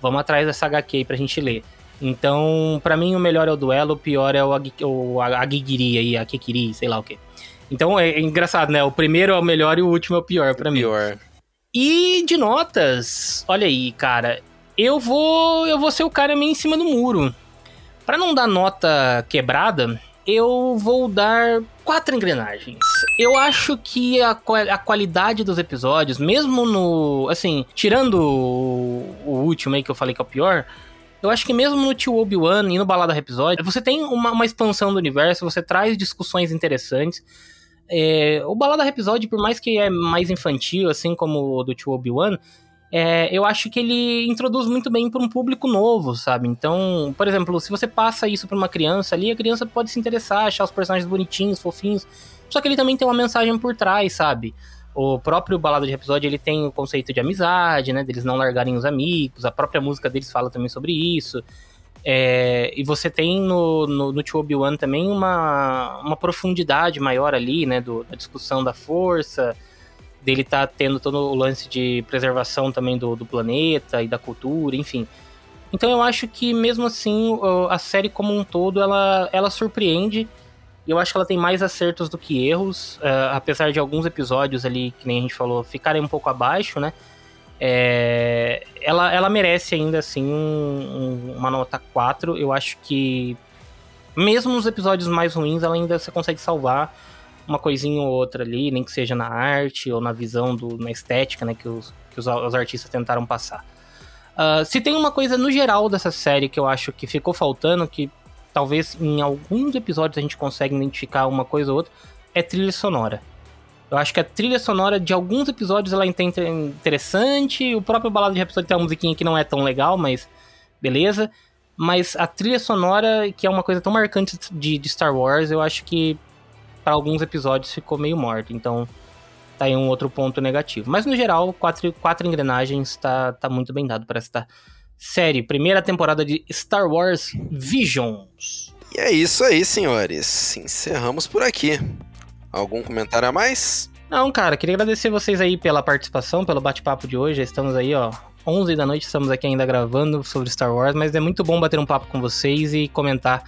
vamos atrás dessa HQ aí pra gente ler. Então, pra mim, o melhor é o duelo, o pior é o, Agi- o a, a Gigiri aí, a Kikiri, sei lá o quê. Então é, é engraçado, né? O primeiro é o melhor e o último é o pior pra mim. Pior. E de notas, olha aí, cara, eu vou eu vou ser o cara meio em cima do muro. Pra não dar nota quebrada, eu vou dar quatro engrenagens. Eu acho que a, a qualidade dos episódios, mesmo no, assim, tirando o, o último aí que eu falei que é o pior, eu acho que mesmo no Tio Obi-Wan e no Balada Episódio, você tem uma, uma expansão do universo, você traz discussões interessantes. É, o Balada Episódio, por mais que é mais infantil, assim como o do Tio Obi-Wan, é, eu acho que ele introduz muito bem para um público novo, sabe? Então, por exemplo, se você passa isso para uma criança ali, a criança pode se interessar, achar os personagens bonitinhos, fofinhos. Só que ele também tem uma mensagem por trás, sabe? O próprio Balada de Episódio, ele tem o conceito de amizade, né? Deles não largarem os amigos. A própria música deles fala também sobre isso. É, e você tem no, no, no Tio Obi-Wan também uma, uma profundidade maior ali, né? Do, da discussão da força, dele tá tendo todo o lance de preservação também do, do planeta e da cultura, enfim. Então eu acho que mesmo assim a série como um todo ela, ela surpreende. Eu acho que ela tem mais acertos do que erros, é, apesar de alguns episódios ali, que nem a gente falou, ficarem um pouco abaixo, né? É, ela, ela merece ainda assim um- um- uma nota 4. Eu acho que mesmo nos episódios mais ruins, ela ainda você consegue salvar uma coisinha ou outra ali, nem que seja na arte ou na visão, do, na estética, né, que os, que os, os artistas tentaram passar. Ah, se tem uma coisa no geral dessa série que eu acho que ficou faltando, que talvez em alguns episódios a gente consegue identificar uma coisa ou outra, é trilha sonora. Eu acho que a trilha sonora de alguns episódios ela é inte- interessante, o próprio Balada de Rhapsody tem uma musiquinha que não é tão legal, mas beleza. Mas a trilha sonora, que é uma coisa tão marcante de, de Star Wars, eu acho que para alguns episódios ficou meio morto. Então, tá aí um outro ponto negativo. Mas no geral, quatro, quatro engrenagens tá, tá muito bem dado para esta série. Primeira temporada de Star Wars Visions. E é isso aí, senhores. Encerramos por aqui. Algum comentário a mais? Não, cara, queria agradecer vocês aí pela participação, pelo bate-papo de hoje. Já estamos aí, ó, 11 da noite, estamos aqui ainda gravando sobre Star Wars, mas é muito bom bater um papo com vocês e comentar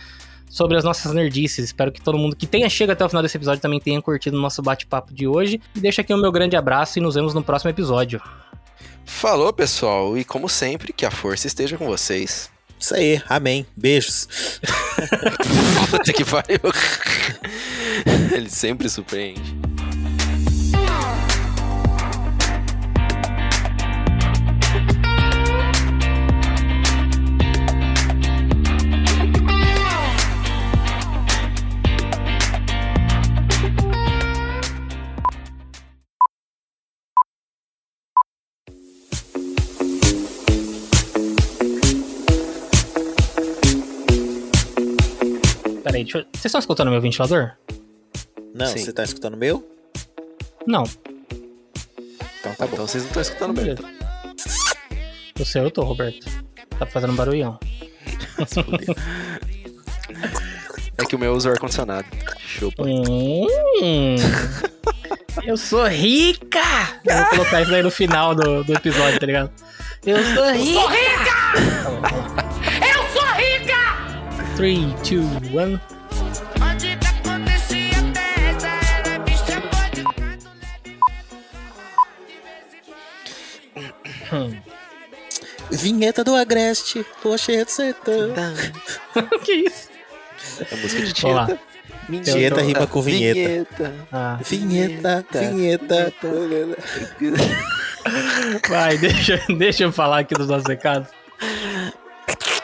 sobre as nossas nerdices. Espero que todo mundo que tenha chegado até o final desse episódio também tenha curtido o nosso bate-papo de hoje. E deixo aqui o meu grande abraço e nos vemos no próximo episódio. Falou, pessoal, e como sempre, que a força esteja com vocês. Isso aí, amém. Beijos. Puta que pariu. Ele sempre surpreende. Peraí, deixa eu... Vocês estão escutando meu ventilador? Não, Sim. você tá escutando o meu? Não. Então tá bom. Então vocês não estão escutando. Beleza. O seu eu tô, Roberto. Tá fazendo barulhão. É que o meu usa o ar-condicionado. Chupa. Hum, eu sou rica! Eu vou colocar isso aí no final do, do episódio, tá ligado? Eu sou rica! 3, 2, 1. Onde que acontecia festa, era bicha pode Vinheta do Agreste, lua cheia de sertão. que isso? É música de. Tieta. Tieta tô- rima com vinheta. Vinheta. Ah, Vinheta, vinheta. vai, deixa, deixa eu falar aqui dos nossos recados.